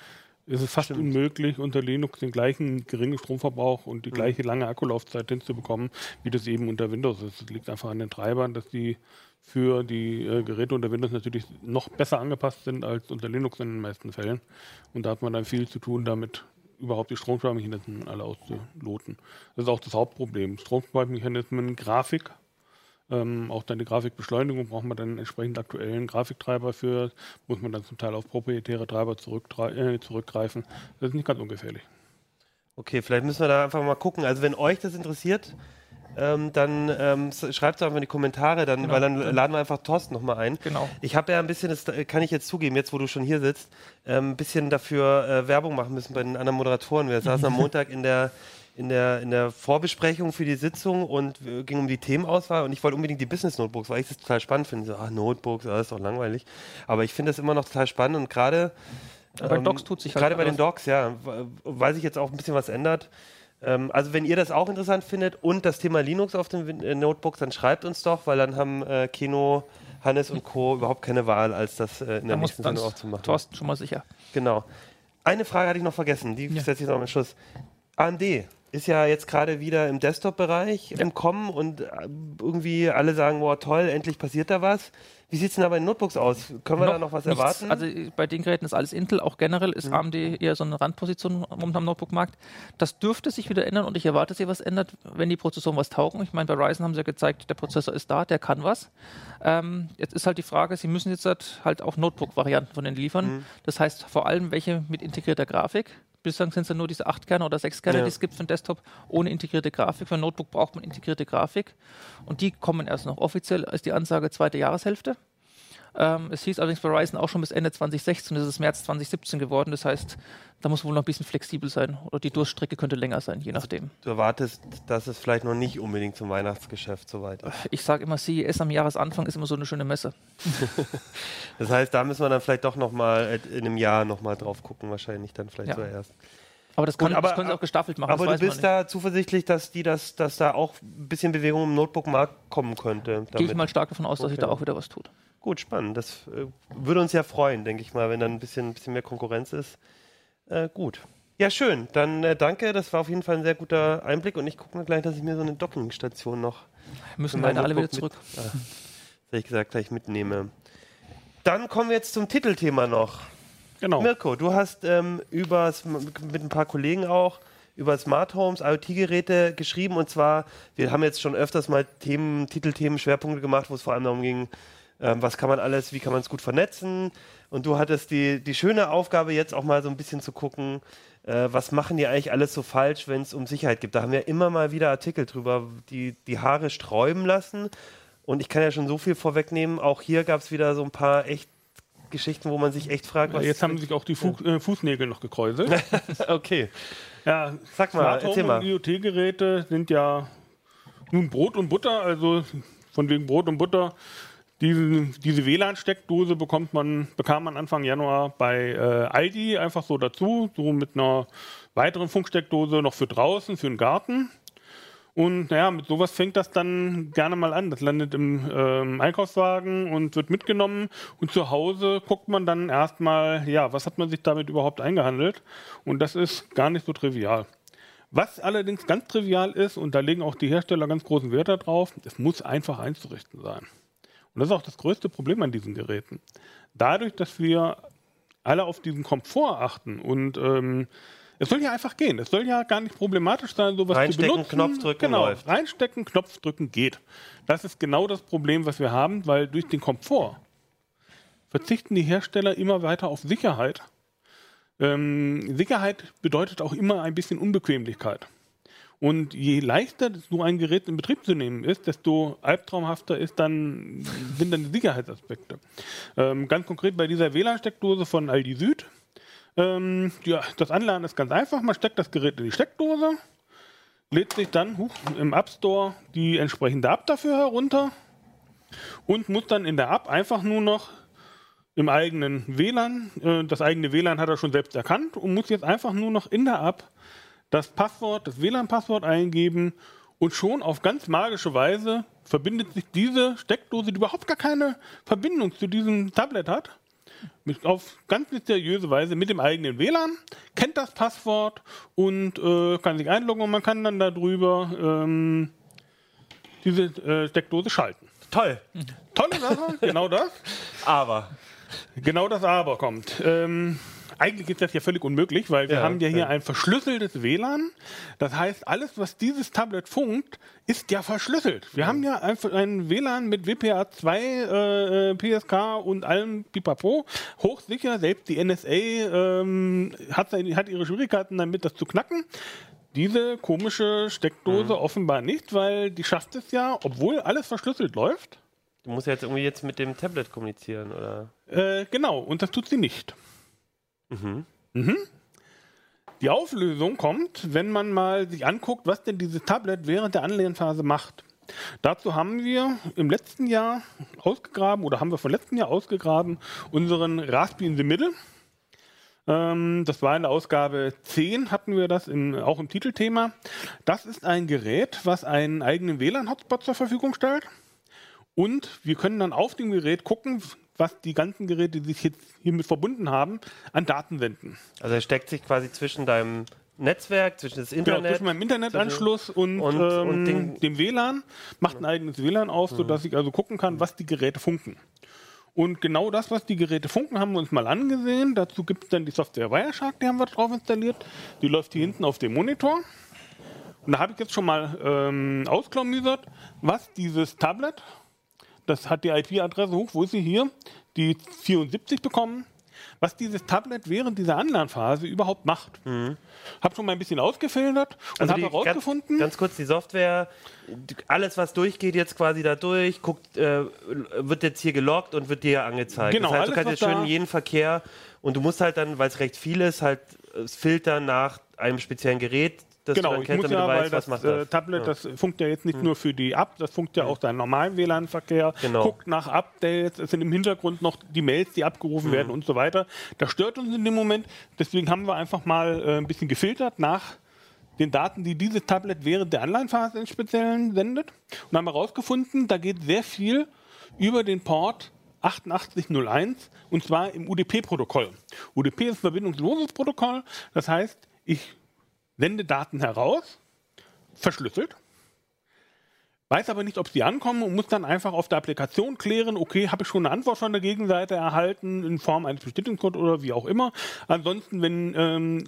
ist es fast Stimmt. unmöglich, unter Linux den gleichen geringen Stromverbrauch und die Mhm. gleiche lange Akkulaufzeit hinzubekommen, wie das eben unter Windows ist. Es liegt einfach an den Treibern, dass die für die äh, Geräte unter Windows natürlich noch besser angepasst sind als unter Linux in den meisten Fällen. Und da hat man dann viel zu tun, damit überhaupt die Stromsparmechanismen alle auszuloten. Das ist auch das Hauptproblem. Stromsparmechanismen, Grafik, ähm, auch dann die Grafikbeschleunigung braucht man dann entsprechend aktuellen Grafiktreiber für, muss man dann zum Teil auf proprietäre Treiber äh, zurückgreifen. Das ist nicht ganz ungefährlich. Okay, vielleicht müssen wir da einfach mal gucken. Also wenn euch das interessiert, ähm, dann ähm, schreibt es einfach in die Kommentare, dann, Genau. weil dann laden wir einfach Thorsten nochmal ein. Genau. Ich habe ja ein bisschen, das kann ich jetzt zugeben, jetzt wo du schon hier sitzt, ähm, ein bisschen dafür äh, Werbung machen müssen bei den anderen Moderatoren. Wir saßen am Montag in der, in, der, in der Vorbesprechung für die Sitzung und äh, ging um die Themenauswahl und ich wollte unbedingt die Business Notebooks, weil ich das total spannend finde. So, ah, Notebooks, ah, das ist doch langweilig. Aber ich finde das immer noch total spannend und gerade Bei ähm, Docs tut sich halt Gerade bei den. Docs, ja, w- weil sich jetzt auch ein bisschen was ändert. Ähm, also wenn ihr das auch interessant findet und das Thema Linux auf den äh, Notebooks, dann schreibt uns doch, weil dann haben äh, Kino, Hannes und Co. überhaupt keine Wahl, als das äh, in Da der muss nächsten Sendung auch zu machen. Thorsten schon mal sicher. Genau. Eine Frage hatte ich noch vergessen, die Ja. setze ich noch am Schluss. AMD ist ja jetzt gerade wieder im Desktop-Bereich im Kommen und äh, irgendwie alle sagen, boah, toll, endlich passiert da was. Wie sieht es denn da bei den Notebooks aus? Können wir da noch was nichts. erwarten? Also bei den Geräten ist alles Intel, auch generell ist AMD eher so eine Randposition momentan am Notebook-Markt. Das dürfte sich wieder ändern und ich erwarte, dass sich was ändert, wenn die Prozessoren was taugen. Ich meine, bei Ryzen haben sie ja gezeigt, der Prozessor ist da, der kann was. Ähm, jetzt ist halt die Frage, sie müssen jetzt halt, halt auch Notebook-Varianten von denen liefern. Das heißt vor allem welche mit integrierter Grafik. Bislang sind es ja nur diese 8 Kerne oder 6 Kerne, Ja. die es gibt für den Desktop ohne integrierte Grafik. Für ein Notebook braucht man integrierte Grafik. Und die kommen erst noch. Offiziell ist die Ansage zweite Jahreshälfte. Ähm, es hieß allerdings bei Ryzen auch schon bis Ende 2016, das ist März 2017 geworden. Das heißt, da muss wohl noch ein bisschen flexibel sein oder die Durchstrecke könnte länger sein, je nachdem. du erwartest, dass es vielleicht noch nicht unbedingt zum Weihnachtsgeschäft soweit ist. Ich sage immer, CES am Jahresanfang ist immer so eine schöne Messe. Das heißt, da müssen wir dann vielleicht doch noch mal äh, in einem Jahr noch mal drauf gucken, wahrscheinlich dann vielleicht Ja. zuerst. Aber das, Gut, kann, aber- das können sie auch gestaffelt machen. Aber du bist da zuversichtlich, dass die das, dass da auch ein bisschen Bewegung im Notebook-Markt kommen könnte. Gehe ich mal stark davon aus, dass sich Okay. da auch wieder was tut. Gut, spannend. Das äh, würde uns ja freuen, denke ich mal, wenn dann ein bisschen, ein bisschen mehr Konkurrenz ist. Äh, gut. Ja, schön. Dann äh, danke. Das war auf jeden Fall ein sehr guter Einblick und ich gucke mal gleich, dass ich mir so eine Dockingstation noch Müssen leider alle wieder zurück. Mit, ah, hätte ich gesagt, gleich mitnehme. Dann kommen wir jetzt zum Titelthema noch. Genau. Mirko, du hast ähm, übers, mit ein paar Kollegen auch über Smart Homes, IoT-Geräte geschrieben und zwar, wir haben jetzt schon öfters mal Themen, Titelthemen, Schwerpunkte gemacht, wo es vor allem darum ging, ähm, was kann man alles, wie kann man es gut vernetzen und du hattest die, die schöne Aufgabe jetzt auch mal so ein bisschen zu gucken, äh, was machen die eigentlich alles so falsch, wenn es um Sicherheit geht. Da haben wir immer mal wieder Artikel drüber, die die Haare sträuben lassen und ich kann ja schon so viel vorwegnehmen, auch hier gab es wieder so ein paar echt Geschichten, wo man sich echt fragt, was Jetzt haben sich auch die Fu äh, Fußnägel noch gekräuselt. Okay. ja, Sag mal, Smart erzähl mal. IoT-Geräte sind ja nun Brot und Butter, also von wegen Brot und Butter. Diese, diese WLAN-Steckdose bekommt man, bekam man Anfang Januar bei äh, Aldi einfach so dazu, so mit einer weiteren Funksteckdose noch für draußen, für den Garten. Und naja, mit sowas fängt das dann gerne mal an. Das landet im ähm, Einkaufswagen und wird mitgenommen. Und zu Hause guckt man dann erstmal, ja, was hat man sich damit überhaupt eingehandelt? Und das ist gar nicht so trivial. Was allerdings ganz trivial ist, und da legen auch die Hersteller ganz großen Wert darauf, es muss einfach einzurichten sein. Und das ist auch das größte Problem an diesen Geräten. Dadurch, dass wir alle auf diesen Komfort achten und ähm, es soll ja einfach gehen. Es soll ja gar nicht problematisch sein, sowas Reinstecken, zu benutzen. Knopf drücken, genau, läuft. reinstecken, Knopf drücken geht. Das ist genau das Problem, was wir haben, weil durch den Komfort verzichten die Hersteller immer weiter auf Sicherheit. Ähm, Sicherheit bedeutet auch immer ein bisschen Unbequemlichkeit. Und je leichter so ein Gerät in Betrieb zu nehmen ist, desto albtraumhafter ist dann, sind dann die Sicherheitsaspekte. Ähm, ganz konkret bei dieser WLAN-Steckdose von Aldi Süd. Ähm, ja, das Anladen ist ganz einfach. Man steckt das Gerät in die Steckdose, lädt sich dann huch, im App Store die entsprechende App dafür herunter und muss dann in der App einfach nur noch im eigenen WLAN, äh, das eigene WLAN hat er schon selbst erkannt und muss jetzt einfach nur noch in der App das Passwort, das WLAN-Passwort eingeben und schon auf ganz magische Weise verbindet sich diese Steckdose, die überhaupt gar keine Verbindung zu diesem Tablet hat, mit, auf ganz mysteriöse Weise mit dem eigenen WLAN, kennt das Passwort und äh, kann sich einloggen und man kann dann darüber ähm, diese äh, Steckdose schalten. Toll. Tolle Sache, genau das. Aber. Genau das Aber kommt. Ähm, eigentlich ist das ja völlig unmöglich, weil wir Ja, haben ja hier ja. ein verschlüsseltes WLAN. Das heißt, alles, was dieses Tablet funkt, ist ja verschlüsselt. Wir haben ja einfach ein WLAN mit WPA2, äh, PSK und allem Pipapo. Hochsicher, selbst die NSA ähm, hat, hat ihre Schwierigkeiten damit, das zu knacken. Diese komische Steckdose offenbar nicht, weil die schafft es ja, obwohl alles verschlüsselt läuft. Du musst ja jetzt irgendwie jetzt mit dem Tablet kommunizieren, oder? Äh, genau, und das tut sie nicht. Mhm. Die Auflösung kommt, wenn man mal sich anguckt, was denn dieses Tablet während der Anlehnphase macht. Dazu haben wir im letzten Jahr ausgegraben oder haben wir von letzten Jahr ausgegraben unseren Raspi in the Middle. Ähm, das war in der Ausgabe 10, hatten wir das im, auch im Titelthema. Das ist ein Gerät, was einen eigenen WLAN-Hotspot zur Verfügung stellt. Und wir können dann auf dem Gerät gucken, was die ganzen Geräte, die sich jetzt hiermit verbunden haben, an Daten senden. Also er steckt sich quasi zwischen deinem Netzwerk, zwischen das Genau, Internet. zwischen meinem Internetanschluss und, und- ähm, und den- dem WLAN, macht ein eigenes WLAN auf, sodass ich also gucken kann, was die Geräte funken. Und genau das, was die Geräte funken, haben wir uns mal angesehen. Dazu gibt es dann die Software Wireshark, die haben wir drauf installiert. Die läuft hier hinten auf dem Monitor. Und da habe ich jetzt schon mal ähm, ausklamüsert, was dieses Tablet, das hat die IP-Adresse hoch, wo ist sie hier? Die 74 bekommen. Was dieses Tablet während dieser Anlernphase überhaupt macht. Habe schon mal ein bisschen ausgefiltert und Also habe herausgefunden, Ganz, ganz kurz, die Software, alles was durchgeht jetzt quasi da durch, guckt, äh, wird jetzt hier geloggt und wird dir angezeigt. Genau, das heißt, du kannst jetzt schön jeden Verkehr und du musst halt dann, weil es recht viel ist, halt äh, filtern nach einem speziellen Gerät, das Genau, ich muss ja, weil weißt, das, macht äh, das. Tablet, Ja. das funkt ja jetzt nicht nur für die App, das funkt ja auch seinen normalen WLAN-Verkehr, Genau. guckt nach Updates, es sind im Hintergrund noch die Mails, die abgerufen Mhm. werden und so weiter. Das stört uns in dem Moment, deswegen haben wir einfach mal äh, ein bisschen gefiltert nach den Daten, die dieses Tablet während der Anleihenphase im Speziellen sendet und haben herausgefunden, da geht sehr viel über den Port 8801 und zwar im UDP-Protokoll. UDP ist verbindungsloses Protokoll, das heißt, ich sende Daten heraus, verschlüsselt, weiß aber nicht, ob sie ankommen und muss dann einfach auf der Applikation klären, okay, habe ich schon eine Antwort von der Gegenseite erhalten in Form eines Bestätigungscodes oder wie auch immer. Ansonsten, wenn ähm,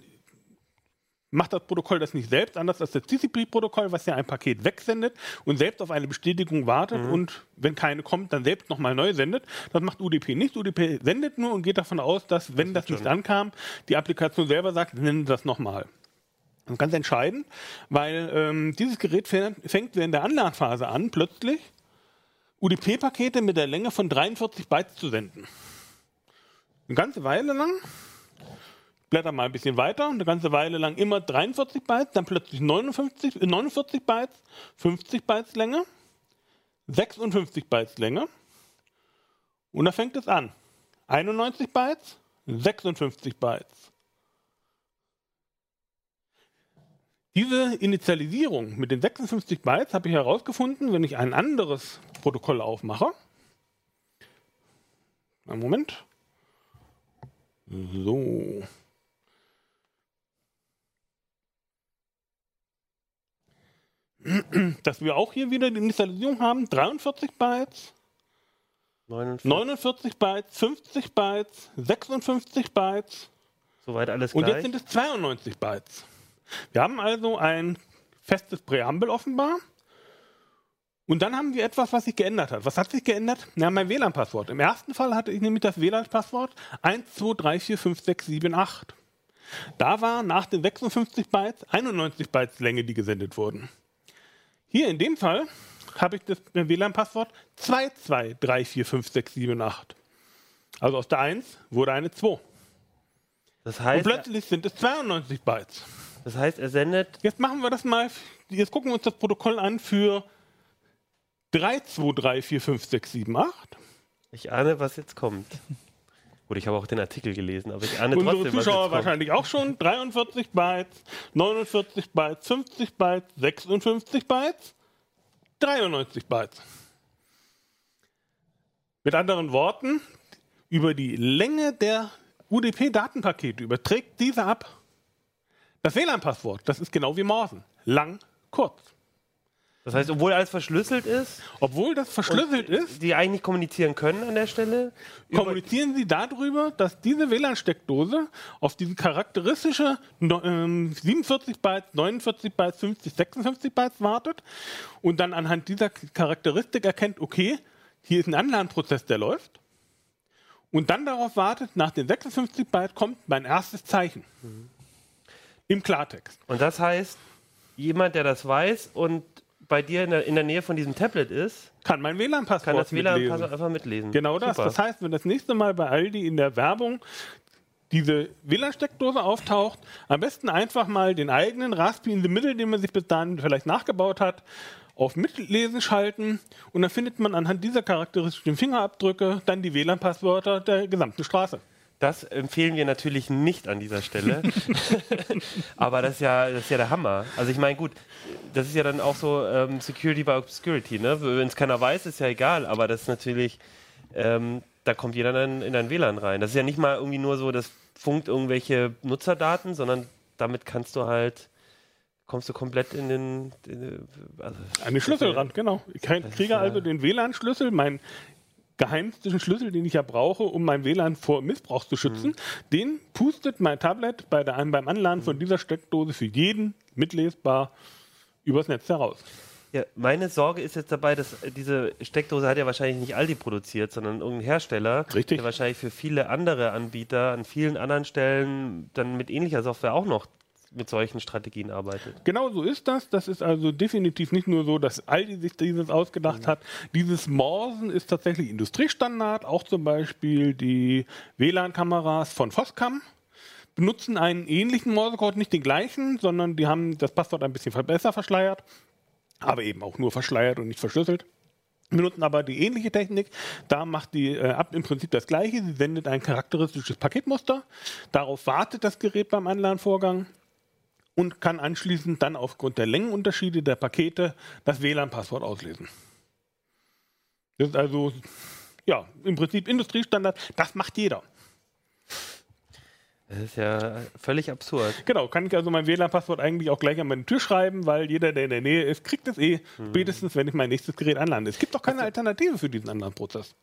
macht das Protokoll das nicht selbst, anders als das TCP-Protokoll, was ja ein Paket wegsendet und selbst auf eine Bestätigung wartet und wenn keine kommt, dann selbst nochmal neu sendet. Das macht UDP nicht. UDP sendet nur und geht davon aus, dass, wenn das, nicht ankam, die Applikation selber sagt, nenne das nochmal. Ganz entscheidend, weil ähm, dieses Gerät fäng- fängt während der Anlernphase an, plötzlich UDP-Pakete mit der Länge von 43 Bytes zu senden. Eine ganze Weile lang, blätter mal ein bisschen weiter, eine ganze Weile lang immer 43 Bytes, dann plötzlich 59, äh, 49 Bytes, 50 Bytes Länge, 56 Bytes Länge und da fängt es an. 91 Bytes, 56 Bytes. Diese Initialisierung mit den 56 Bytes habe ich herausgefunden, wenn ich ein anderes Protokoll aufmache. Einen Moment. So. Dass wir auch hier wieder die Initialisierung haben. 43 Bytes, 49. 49 Bytes, 50 Bytes, 56 Bytes Soweit alles und gleich. jetzt sind es 92 Bytes. Wir haben also ein festes Präambel offenbar. Und dann haben wir etwas, was sich geändert hat. Was hat sich geändert? Na, mein WLAN-Passwort. Im ersten Fall hatte ich nämlich das WLAN-Passwort 123456778. Da war nach den 56 Bytes 91 Bytes Länge, die gesendet wurden. Hier in dem Fall habe ich das WLAN-Passwort 223456778. Also aus der 1 wurde eine 2. das, Und heißt, plötzlich sind es 92 Bytes. Das heißt, er sendet. Jetzt machen wir das mal. Jetzt gucken wir uns das Protokoll an für 323456778. Ich ahne, was jetzt kommt. Gut, ich habe auch den Artikel gelesen, aber ich ahne Unsere trotzdem, Zuschauer jetzt kommt. wahrscheinlich auch schon. 43 Bytes, 49 Bytes, 50 Bytes, 56 Bytes, 93 Bytes. Mit anderen Worten, über die Länge der UDP-Datenpakete überträgt diese ab. Das WLAN-Passwort, das ist genau wie Morsen. Lang, kurz. Das heißt, obwohl alles verschlüsselt ist, Obwohl das verschlüsselt ist, die eigentlich kommunizieren können an der Stelle, kommunizieren Sie darüber, dass diese WLAN-Steckdose auf diese charakteristische no- ähm, 47 Bytes, 49 Bytes, 50, 56 Bytes wartet und dann anhand dieser Charakteristik erkennt, okay, hier ist ein Anlernprozess, der läuft. Und dann darauf wartet, nach den 56 Bytes kommt mein erstes Zeichen. Im Klartext. Und das heißt, jemand, der das weiß und bei dir in der, in der Nähe von diesem Tablet ist, Kann mein WLAN-Passwort kann das. WLAN-Passwort einfach mitlesen. Genau das. Super. Das heißt, wenn das nächste Mal bei Aldi in der Werbung diese WLAN-Steckdose auftaucht, am besten einfach mal den eigenen Raspi in the Middle, den man sich bis dahin vielleicht nachgebaut hat, auf Mitlesen schalten und dann findet man anhand dieser charakteristischen Fingerabdrücke dann die WLAN-Passwörter der gesamten Straße. Das empfehlen wir natürlich nicht an dieser Stelle. Aber das ist, ja, das ist ja der Hammer. Also ich meine, gut, das ist ja dann auch so ähm, Security by Obscurity. Ne? Wenn es keiner weiß, ist ja egal. Aber das ist natürlich, ähm, da kommt jeder dann in dein WLAN rein. Das ist ja nicht mal irgendwie nur so, das funkt irgendwelche Nutzerdaten, sondern damit kannst du halt, kommst du komplett in den... In, den- also, An den Schlüsselrand, genau. Ich krieg- ist kriege ja- also den WLAN-Schlüssel, meinen geheimsten Schlüssel, den ich ja brauche, um mein WLAN vor Missbrauch zu schützen. Mhm. Den pustet mein Tablet bei der, beim Anladen von dieser Steckdose für jeden mitlesbar übers Netz heraus. Ja, meine Sorge ist jetzt dabei, dass diese Steckdose hat ja wahrscheinlich nicht Aldi produziert, sondern irgendein Hersteller, Richtig. der wahrscheinlich für viele andere Anbieter an vielen anderen Stellen dann mit ähnlicher Software auch noch mit solchen Strategien arbeitet. Genau so ist das. Das ist also definitiv nicht nur so, dass Aldi sich dieses ausgedacht hat. Dieses Morsen ist tatsächlich Industriestandard. Auch zum Beispiel die WLAN-Kameras von Foscam benutzen einen ähnlichen Morsecode, nicht den gleichen, sondern die haben das Passwort ein bisschen besser verschleiert, aber eben auch nur verschleiert und nicht verschlüsselt. Benutzen aber die ähnliche Technik. Da macht die äh, ab im Prinzip das gleiche. Sie sendet ein charakteristisches Paketmuster. Darauf wartet das Gerät beim Anlernvorgang und kann anschließend dann aufgrund der Längenunterschiede der Pakete das WLAN-Passwort auslesen. Das ist also ja im Prinzip Industriestandard. Das macht jeder. Das ist ja völlig absurd. Genau, kann ich also mein WLAN-Passwort eigentlich auch gleich an meine Tür schreiben, weil jeder, der in der Nähe ist, kriegt es eh spätestens, wenn ich mein nächstes Gerät anlande. Es gibt doch keine Alternative für diesen Anlandprozess.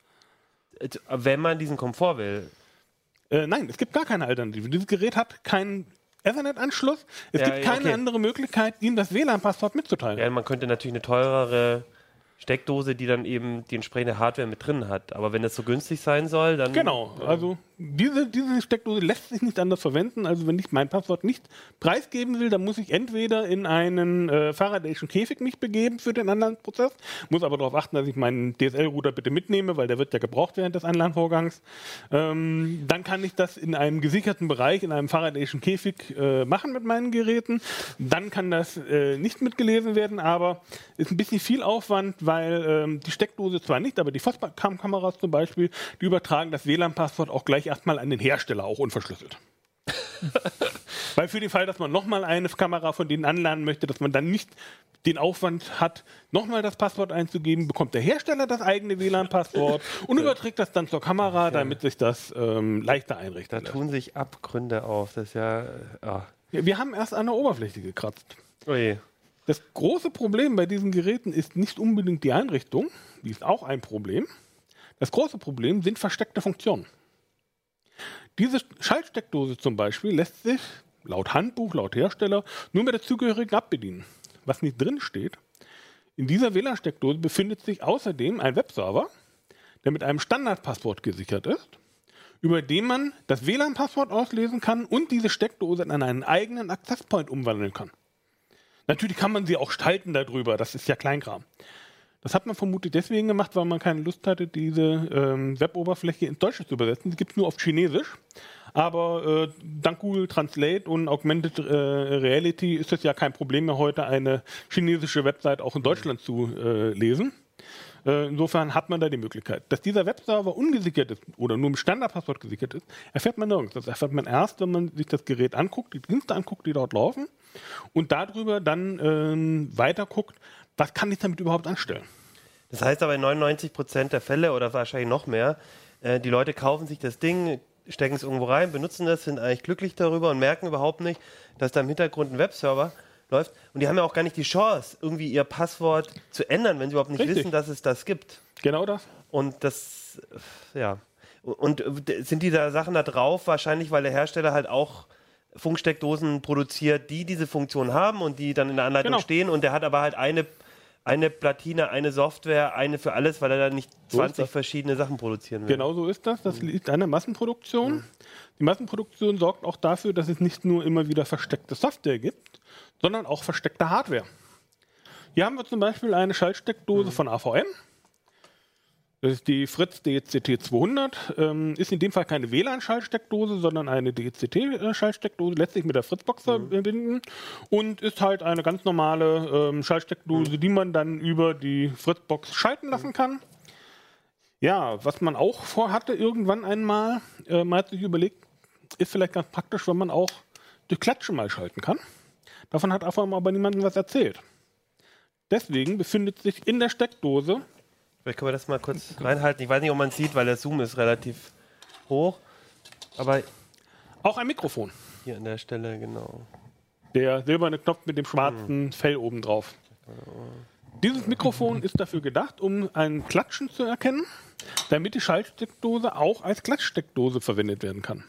Äh, Wenn man diesen Komfort will. Äh, nein, es gibt gar keine Alternative. Dieses Gerät hat keinen Ethernet-Anschluss. Es Ja, gibt keine okay. andere Möglichkeit, ihm das WLAN-Passwort mitzuteilen. Ja, man könnte natürlich eine teurere Steckdose, die dann eben die entsprechende Hardware mit drin hat. Aber wenn das so günstig sein soll, dann. Genau, also diese, diese Steckdose lässt sich nicht anders verwenden. Also wenn ich mein Passwort nicht preisgeben will, dann muss ich entweder in einen äh, Faradayschen Käfig mich begeben für den Anlernprozess, muss aber darauf achten, dass ich meinen DSL-Router bitte mitnehme, weil der wird ja gebraucht während des Anlernvorgangs. Ähm, dann kann ich das in einem gesicherten Bereich, in einem Faradayschen Käfig äh, machen mit meinen Geräten. Dann kann das äh, nicht mitgelesen werden, aber ist ein bisschen viel Aufwand, weil ähm, die Steckdose zwar nicht, aber die Foscam-Kameras zum Beispiel, die übertragen das WLAN-Passwort auch gleich erstmal an den Hersteller, auch unverschlüsselt. Weil für den Fall, dass man nochmal eine Kamera von denen anlernen möchte, dass man dann nicht den Aufwand hat, nochmal das Passwort einzugeben, bekommt der Hersteller das eigene WLAN-Passwort und überträgt das dann zur Kamera, damit sich das ähm, leichter Da einrichten lässt. tun sich Abgründe auf. Das ist ja. Ah. Ja, Wir haben erst an der Oberfläche gekratzt. Oje. Das große Problem bei diesen Geräten ist nicht unbedingt die Einrichtung, die ist auch ein Problem. Das große Problem sind versteckte Funktionen. Diese Schaltsteckdose zum Beispiel lässt sich laut Handbuch, laut Hersteller nur mit der zugehörigen App bedienen. Was nicht drin steht, in dieser WLAN-Steckdose befindet sich außerdem ein Webserver, der mit einem Standardpasswort gesichert ist, über den man das WLAN-Passwort auslesen kann und diese Steckdose in einen eigenen Access Point umwandeln kann. Natürlich kann man sie auch schalten darüber, das ist ja Kleinkram. Das hat man vermutlich deswegen gemacht, weil man keine Lust hatte, diese ähm, Web-Oberfläche ins Deutsche zu übersetzen. Die gibt es nur auf Chinesisch. Aber äh, dank Google Translate und Augmented äh, Reality ist es ja kein Problem mehr heute, eine chinesische Website auch in Deutschland zu äh, lesen. Äh, insofern hat man da die Möglichkeit. Dass dieser Webserver ungesichert ist oder nur mit Standardpasswort gesichert ist, erfährt man nirgends. Das erfährt man erst, wenn man sich das Gerät anguckt, die Dienste anguckt, die dort laufen und darüber dann ähm, weiter guckt, was kann ich damit überhaupt anstellen. Das heißt aber in 99 Prozent der Fälle oder wahrscheinlich noch mehr, äh, die Leute kaufen sich das Ding, stecken es irgendwo rein, benutzen das, sind eigentlich glücklich darüber und merken überhaupt nicht, dass da im Hintergrund ein Webserver läuft. Und die haben ja auch gar nicht die Chance, irgendwie ihr Passwort zu ändern, wenn sie überhaupt nicht Richtig. wissen, dass es das gibt. Genau das. Und das, äh, ja. Und äh, sind die da Sachen da drauf? Wahrscheinlich, weil der Hersteller halt auch Funksteckdosen produziert, die diese Funktion haben und die dann in der Anleitung Genau. stehen. Und der hat aber halt eine, eine Platine, eine Software, eine für alles, weil er da nicht So ist 20 das. verschiedene Sachen produzieren will. Genau so ist das. Das liegt an der Massenproduktion. Die Massenproduktion sorgt auch dafür, dass es nicht nur immer wieder versteckte Software gibt, sondern auch versteckte Hardware. Hier haben wir zum Beispiel eine Schaltsteckdose von AVM. Das ist die Fritz DCT 200. Ähm, ist in dem Fall keine WLAN-Schaltsteckdose, sondern eine DCT-Schaltsteckdose, lässt sich mit der Fritzbox verbinden und ist halt eine ganz normale ähm, Schaltsteckdose, die man dann über die Fritzbox schalten lassen kann. Ja, was man auch vorhatte irgendwann einmal, äh, man hat sich überlegt, ist vielleicht ganz praktisch, wenn man auch durch Klatschen mal schalten kann. Davon hat AVM aber niemandem was erzählt. Deswegen befindet sich in der Steckdose Vielleicht können wir das mal kurz reinhalten. Ich weiß nicht, ob man es sieht, weil der Zoom ist relativ hoch. Aber auch ein Mikrofon. hier an der Stelle, genau. Der silberne Knopf mit dem schwarzen Fell oben drauf. Dieses Mikrofon ist dafür gedacht, um ein Klatschen zu erkennen, damit die Schaltsteckdose auch als Klatschsteckdose verwendet werden kann.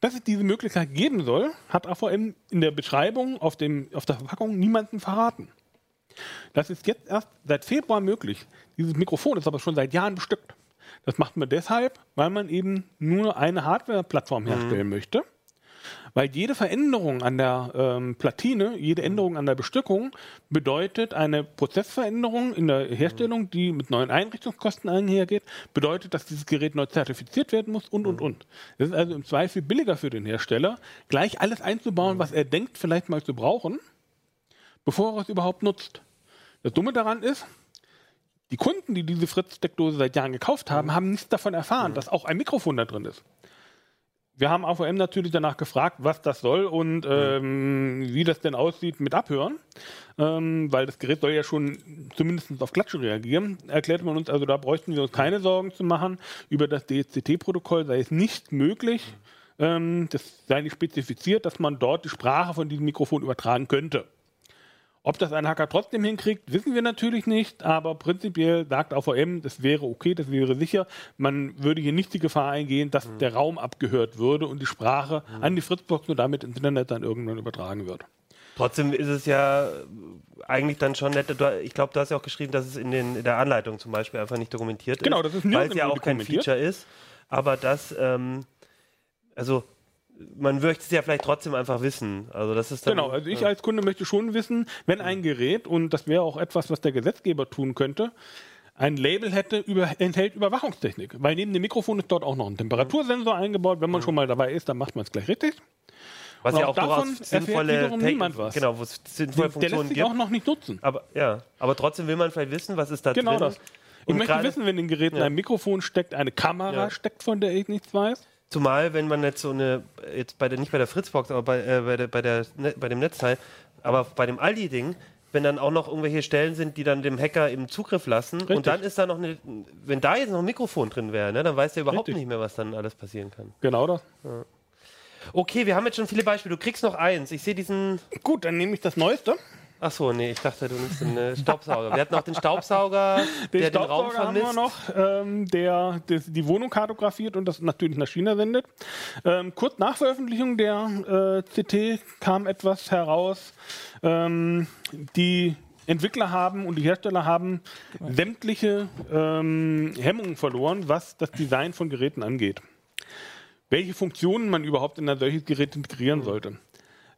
Dass es diese Möglichkeit geben soll, hat AVM in der Beschreibung auf, dem, auf der Verpackung niemandem verraten. Das ist jetzt erst seit Februar möglich. Dieses Mikrofon ist aber schon seit Jahren bestückt. Das macht man deshalb, weil man eben nur eine Hardware-Plattform herstellen möchte. Weil jede Veränderung an der ähm, Platine, jede Änderung an der Bestückung bedeutet eine Prozessveränderung in der Herstellung, die mit neuen Einrichtungskosten einhergeht, bedeutet, dass dieses Gerät neu zertifiziert werden muss und, und, und. Es ist also im Zweifel billiger für den Hersteller, gleich alles einzubauen, was er denkt, vielleicht mal zu brauchen, bevor er es überhaupt nutzt. Das Dumme daran ist, die Kunden, die diese Fritz-Steckdose seit Jahren gekauft haben, haben nichts davon erfahren, dass auch ein Mikrofon da drin ist. Wir haben AVM natürlich danach gefragt, was das soll und ähm, wie das denn aussieht mit Abhören, ähm, weil das Gerät soll ja schon zumindest auf Klatsche reagieren. Erklärte man uns, also da bräuchten wir uns keine Sorgen zu machen. Über das DHCT-Protokoll sei es nicht möglich, ähm, das sei nicht spezifiziert, dass man dort die Sprache von diesem Mikrofon übertragen könnte. Ob das ein Hacker trotzdem hinkriegt, wissen wir natürlich nicht, aber prinzipiell sagt AVM, das wäre okay, das wäre sicher. Man würde hier nicht die Gefahr eingehen, dass der Raum abgehört würde und die Sprache an die Fritzbox und damit ins Internet dann irgendwann übertragen wird. Trotzdem ist es ja eigentlich dann schon nett. Ich glaube, du hast ja auch geschrieben, dass es in, den, in der Anleitung zum Beispiel einfach nicht dokumentiert ist. Genau, das ist Weil es ja auch kein. Feature ist. Aber das, ähm, also man möchte es ja vielleicht trotzdem einfach wissen. Also das ist dann, Genau, also ich als Kunde möchte schon wissen, wenn ein Gerät, und das wäre auch etwas, was der Gesetzgeber tun könnte, ein Label hätte, über, enthält Überwachungstechnik. Weil neben dem Mikrofon ist dort auch noch ein Temperatursensor eingebaut. Wenn man schon mal dabei ist, dann macht man es gleich richtig. was und ja auch davon sinnvolle niemand was. Genau, wo es sinnvolle Der lässt Funktionen sich gibt. auch noch nicht nutzen. Aber ja, aber trotzdem will man vielleicht wissen, was ist da Genau drin. das. Ich Und möchte wissen, wenn in den Geräten Ja. ein Mikrofon steckt, eine Kamera Ja. steckt, von der ich nichts weiß. Zumal, wenn man jetzt so eine, jetzt bei der, nicht bei der Fritzbox, aber bei, äh, bei, der, bei, der, ne, bei dem Netzteil, aber bei dem Aldi-Ding, wenn dann auch noch irgendwelche Stellen sind, die dann dem Hacker im Zugriff lassen Richtig. und dann ist da noch eine, wenn da jetzt noch ein Mikrofon drin wäre, ne, dann weiß der überhaupt Richtig. nicht mehr, was dann alles passieren kann. Genau das. Okay, wir haben jetzt schon viele Beispiele. Du kriegst noch eins. Ich sehe diesen. Gut, dann nehme ich das Neueste. Ach so, nee, ich dachte, du nimmst den äh, Staubsauger. Wir hatten auch den Staubsauger, der den Raum Staubsauger haben vermisst. wir noch, ähm, der, das, die Wohnung kartografiert und das natürlich nach China sendet. Ähm, kurz nach Veröffentlichung der äh, CT kam etwas heraus. Ähm, die Entwickler haben und die Hersteller haben sämtliche ähm, Hemmungen verloren, was das Design von Geräten angeht. Welche Funktionen man überhaupt in ein solches Gerät integrieren sollte.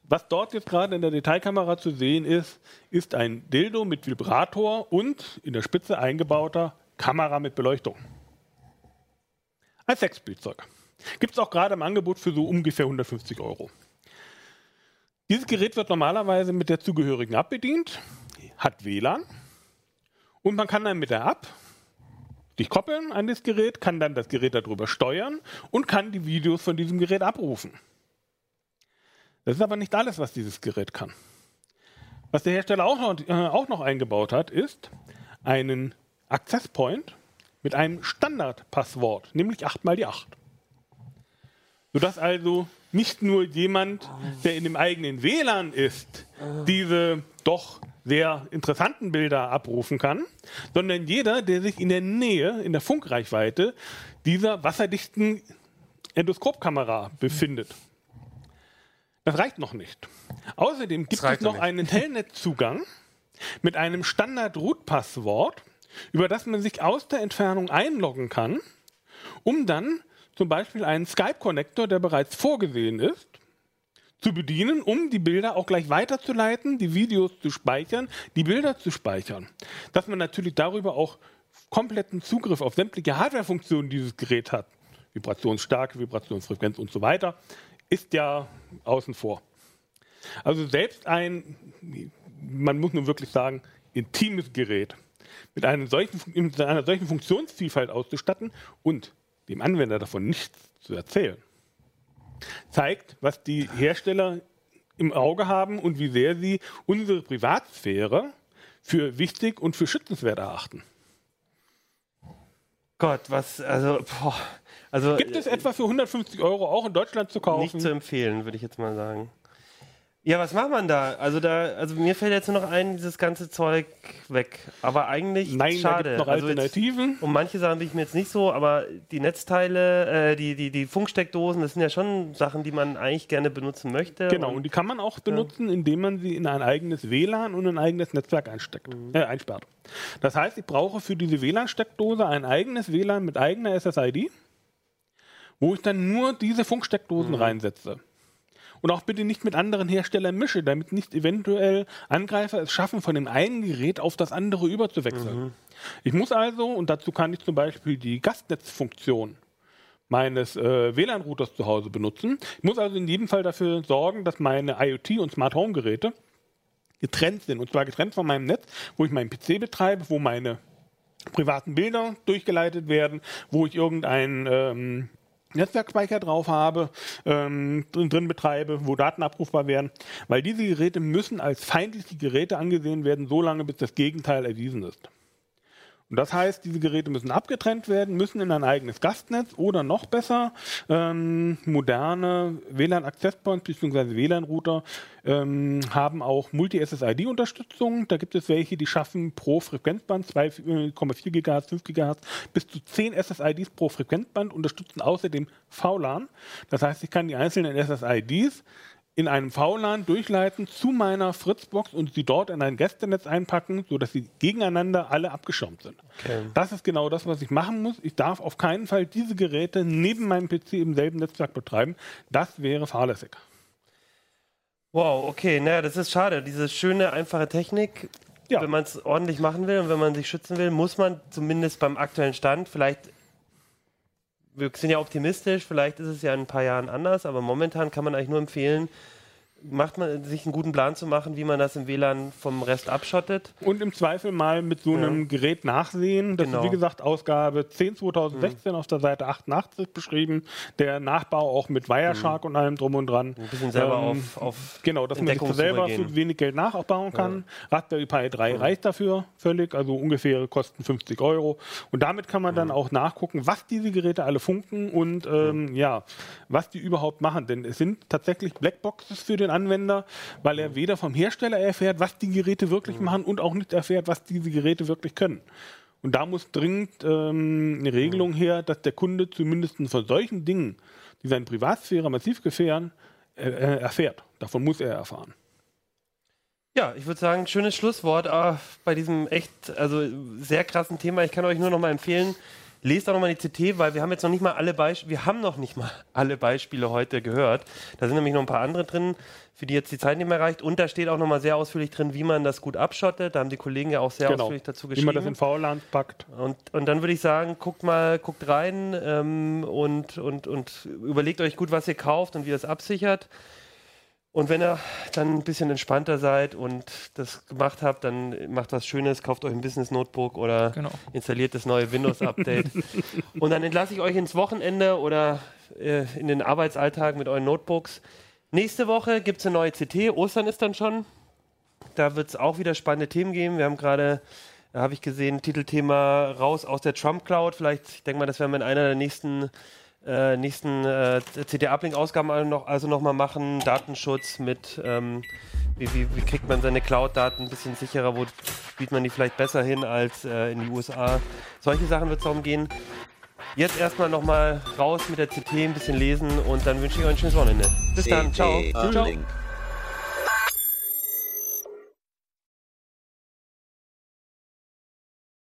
Was dort jetzt gerade in der Detailkamera zu sehen ist, ist ein Dildo mit Vibrator und in der Spitze eingebauter Kamera mit Beleuchtung. Als Sexspielzeug. Gibt es auch gerade im Angebot für so ungefähr 150 Euro. Dieses Gerät wird normalerweise mit der zugehörigen App bedient, hat WLAN und man kann dann mit der App sich koppeln an das Gerät, kann dann das Gerät darüber steuern und kann die Videos von diesem Gerät abrufen. Das ist aber nicht alles, was dieses Gerät kann. Was der Hersteller auch noch, äh, auch noch eingebaut hat, ist einen Access Point mit einem Standardpasswort, nämlich 8 mal die 8. Sodass also nicht nur jemand, der in dem eigenen WLAN ist, diese doch sehr interessanten Bilder abrufen kann, sondern jeder, der sich in der Nähe, in der Funkreichweite dieser wasserdichten Endoskopkamera befindet. Das reicht noch nicht. Außerdem gibt es noch nicht. einen Telnet-Zugang mit einem Standard-Root-Passwort, über das man sich aus der Entfernung einloggen kann, um dann zum Beispiel einen Skype-Connector, der bereits vorgesehen ist, zu bedienen, um die Bilder auch gleich weiterzuleiten, die Videos zu speichern, die Bilder zu speichern. Dass man natürlich darüber auch kompletten Zugriff auf sämtliche Hardware-Funktionen dieses Gerät hat, Vibrationsstarke, Vibrationsfrequenz und so weiter, ist ja außen vor. Also selbst ein, man muss nun wirklich sagen, intimes Gerät mit, einem solchen, mit einer solchen Funktionsvielfalt auszustatten und dem Anwender davon nichts zu erzählen, zeigt, was die Hersteller im Auge haben und wie sehr sie unsere Privatsphäre für wichtig und für schützenswert erachten. Gott, was, also, boah, also Gibt es etwa für 150 Euro auch in Deutschland zu kaufen? nicht zu empfehlen, würde ich jetzt mal sagen. Ja, was macht man da? Also da, also mir fällt jetzt nur noch ein, dieses ganze Zeug weg. Aber eigentlich Nein, da schade. gibt noch Also jetzt- Alternativen. um manche Sachen bin ich mir jetzt nicht so, aber die Netzteile, äh, die, die, die Funksteckdosen, das sind ja schon Sachen, die man eigentlich gerne benutzen möchte. Genau, Und und die kann man auch benutzen, indem man sie in ein eigenes WLAN und ein eigenes Netzwerk einsteckt, äh, einsperrt. Das heißt, ich brauche für diese WLAN-Steckdose ein eigenes WLAN mit eigener SSID, wo ich dann nur diese Funksteckdosen reinsetze. Und auch bitte nicht mit anderen Herstellern mische, damit nicht eventuell Angreifer es schaffen, von dem einen Gerät auf das andere überzuwechseln. Ich muss also, und dazu kann ich zum Beispiel die Gastnetzfunktion meines äh, WLAN-Routers zu Hause benutzen. Ich muss also in jedem Fall dafür sorgen, dass meine IoT- und Smart Home-Geräte getrennt sind. Und zwar getrennt von meinem Netz, wo ich meinen PC betreibe, wo meine privaten Bilder durchgeleitet werden, wo ich irgendeinen ähm, Netzwerkspeicher drauf habe, ähm, drin, drin betreibe, wo Daten abrufbar werden. Weil diese Geräte müssen als feindliche Geräte angesehen werden, solange bis das Gegenteil erwiesen ist. Und das heißt, diese Geräte müssen abgetrennt werden, müssen in ein eigenes Gastnetz oder noch besser ähm, moderne WLAN-Access-Points bzw. WLAN-Router ähm, haben auch Multi-SSID-Unterstützung. Da gibt es welche, die schaffen pro Frequenzband 2,4 GHz, 5 GHz bis zu 10 SSIDs pro Frequenzband, unterstützen außerdem VLAN. Das heißt, ich kann die einzelnen SSIDs in einem VLAN durchleiten zu meiner Fritzbox und sie dort in ein Gästenetz einpacken, sodass sie gegeneinander alle abgeschirmt sind. Das ist genau das, was ich machen muss. Ich darf auf keinen Fall diese Geräte neben meinem PC im selben Netzwerk betreiben. Das wäre fahrlässig. Wow, okay, naja, das ist schade. Diese schöne, einfache Technik, Ja. wenn man es ordentlich machen will und wenn man sich schützen will, muss man zumindest beim aktuellen Stand, vielleicht, wir sind ja optimistisch, vielleicht ist es ja in ein paar Jahren anders, aber momentan kann man eigentlich nur empfehlen, macht man sich einen guten Plan zu machen, wie man das im WLAN vom Rest abschottet. Und im Zweifel mal mit so einem Ja. Gerät nachsehen. Das Genau. ist wie gesagt Ausgabe 10 2016 auf der Seite 88 beschrieben. Der Nachbau auch mit Wireshark und allem drum und dran. Ein bisschen selber Ähm, auf, auf Genau, dass man sich selber für wenig Geld nachaufbauen kann. Raspberry Pi 3 reicht dafür völlig, also ungefähr kosten 50 Euro. Und damit kann man dann auch nachgucken, was diese Geräte alle funken und ähm, ja, was die überhaupt machen. Denn es sind tatsächlich Blackboxes für den Anwender, weil er weder vom Hersteller erfährt, was die Geräte wirklich machen und auch nicht erfährt, was diese Geräte wirklich können. Und da muss dringend ähm, eine Regelung her, dass der Kunde zumindest von solchen Dingen, die seine Privatsphäre massiv gefährden, äh, äh, erfährt. Davon muss er erfahren. Ja, ich würde sagen, schönes Schlusswort äh, bei diesem echt, also sehr krassen Thema. Ich kann euch nur noch mal empfehlen, lest auch noch mal die CT, weil wir haben jetzt noch nicht mal alle Beispiele, wir haben noch nicht mal alle Beispiele heute gehört. Da sind nämlich noch ein paar andere drin, für die jetzt die Zeit nicht mehr reicht. Und da steht auch noch mal sehr ausführlich drin, wie man das gut abschottet. Da haben die Kollegen ja auch sehr Genau. ausführlich dazu Wie geschrieben. man das in VLAN packt. Und, und dann würde ich sagen, guckt mal, guckt rein ähm, und, und, und überlegt euch gut, was ihr kauft und wie ihr es absichert. Und wenn ihr dann ein bisschen entspannter seid und das gemacht habt, dann macht was Schönes, kauft euch ein Business Notebook oder Genau. installiert das neue Windows-Update. und dann entlasse ich euch ins Wochenende oder äh, in den Arbeitsalltag mit euren Notebooks. Nächste Woche gibt es eine neue CT. Ostern ist dann schon. Da wird es auch wieder spannende Themen geben. Wir haben gerade, da habe ich gesehen, Titelthema raus aus der Trump Cloud. Vielleicht, ich denke mal, das werden wir in einer der nächsten, äh, nächsten äh, CT-Uplink-Ausgaben also noch, also noch mal machen. Datenschutz mit, ähm, wie, wie, wie kriegt man seine Cloud-Daten ein bisschen sicherer? Wo spielt man die vielleicht besser hin als äh, in die USA? Solche Sachen wird es darum gehen. Jetzt erstmal nochmal raus mit der CT, ein bisschen lesen und dann wünsche ich euch ein schönes Wochenende. Bis dann, ciao. Ciao.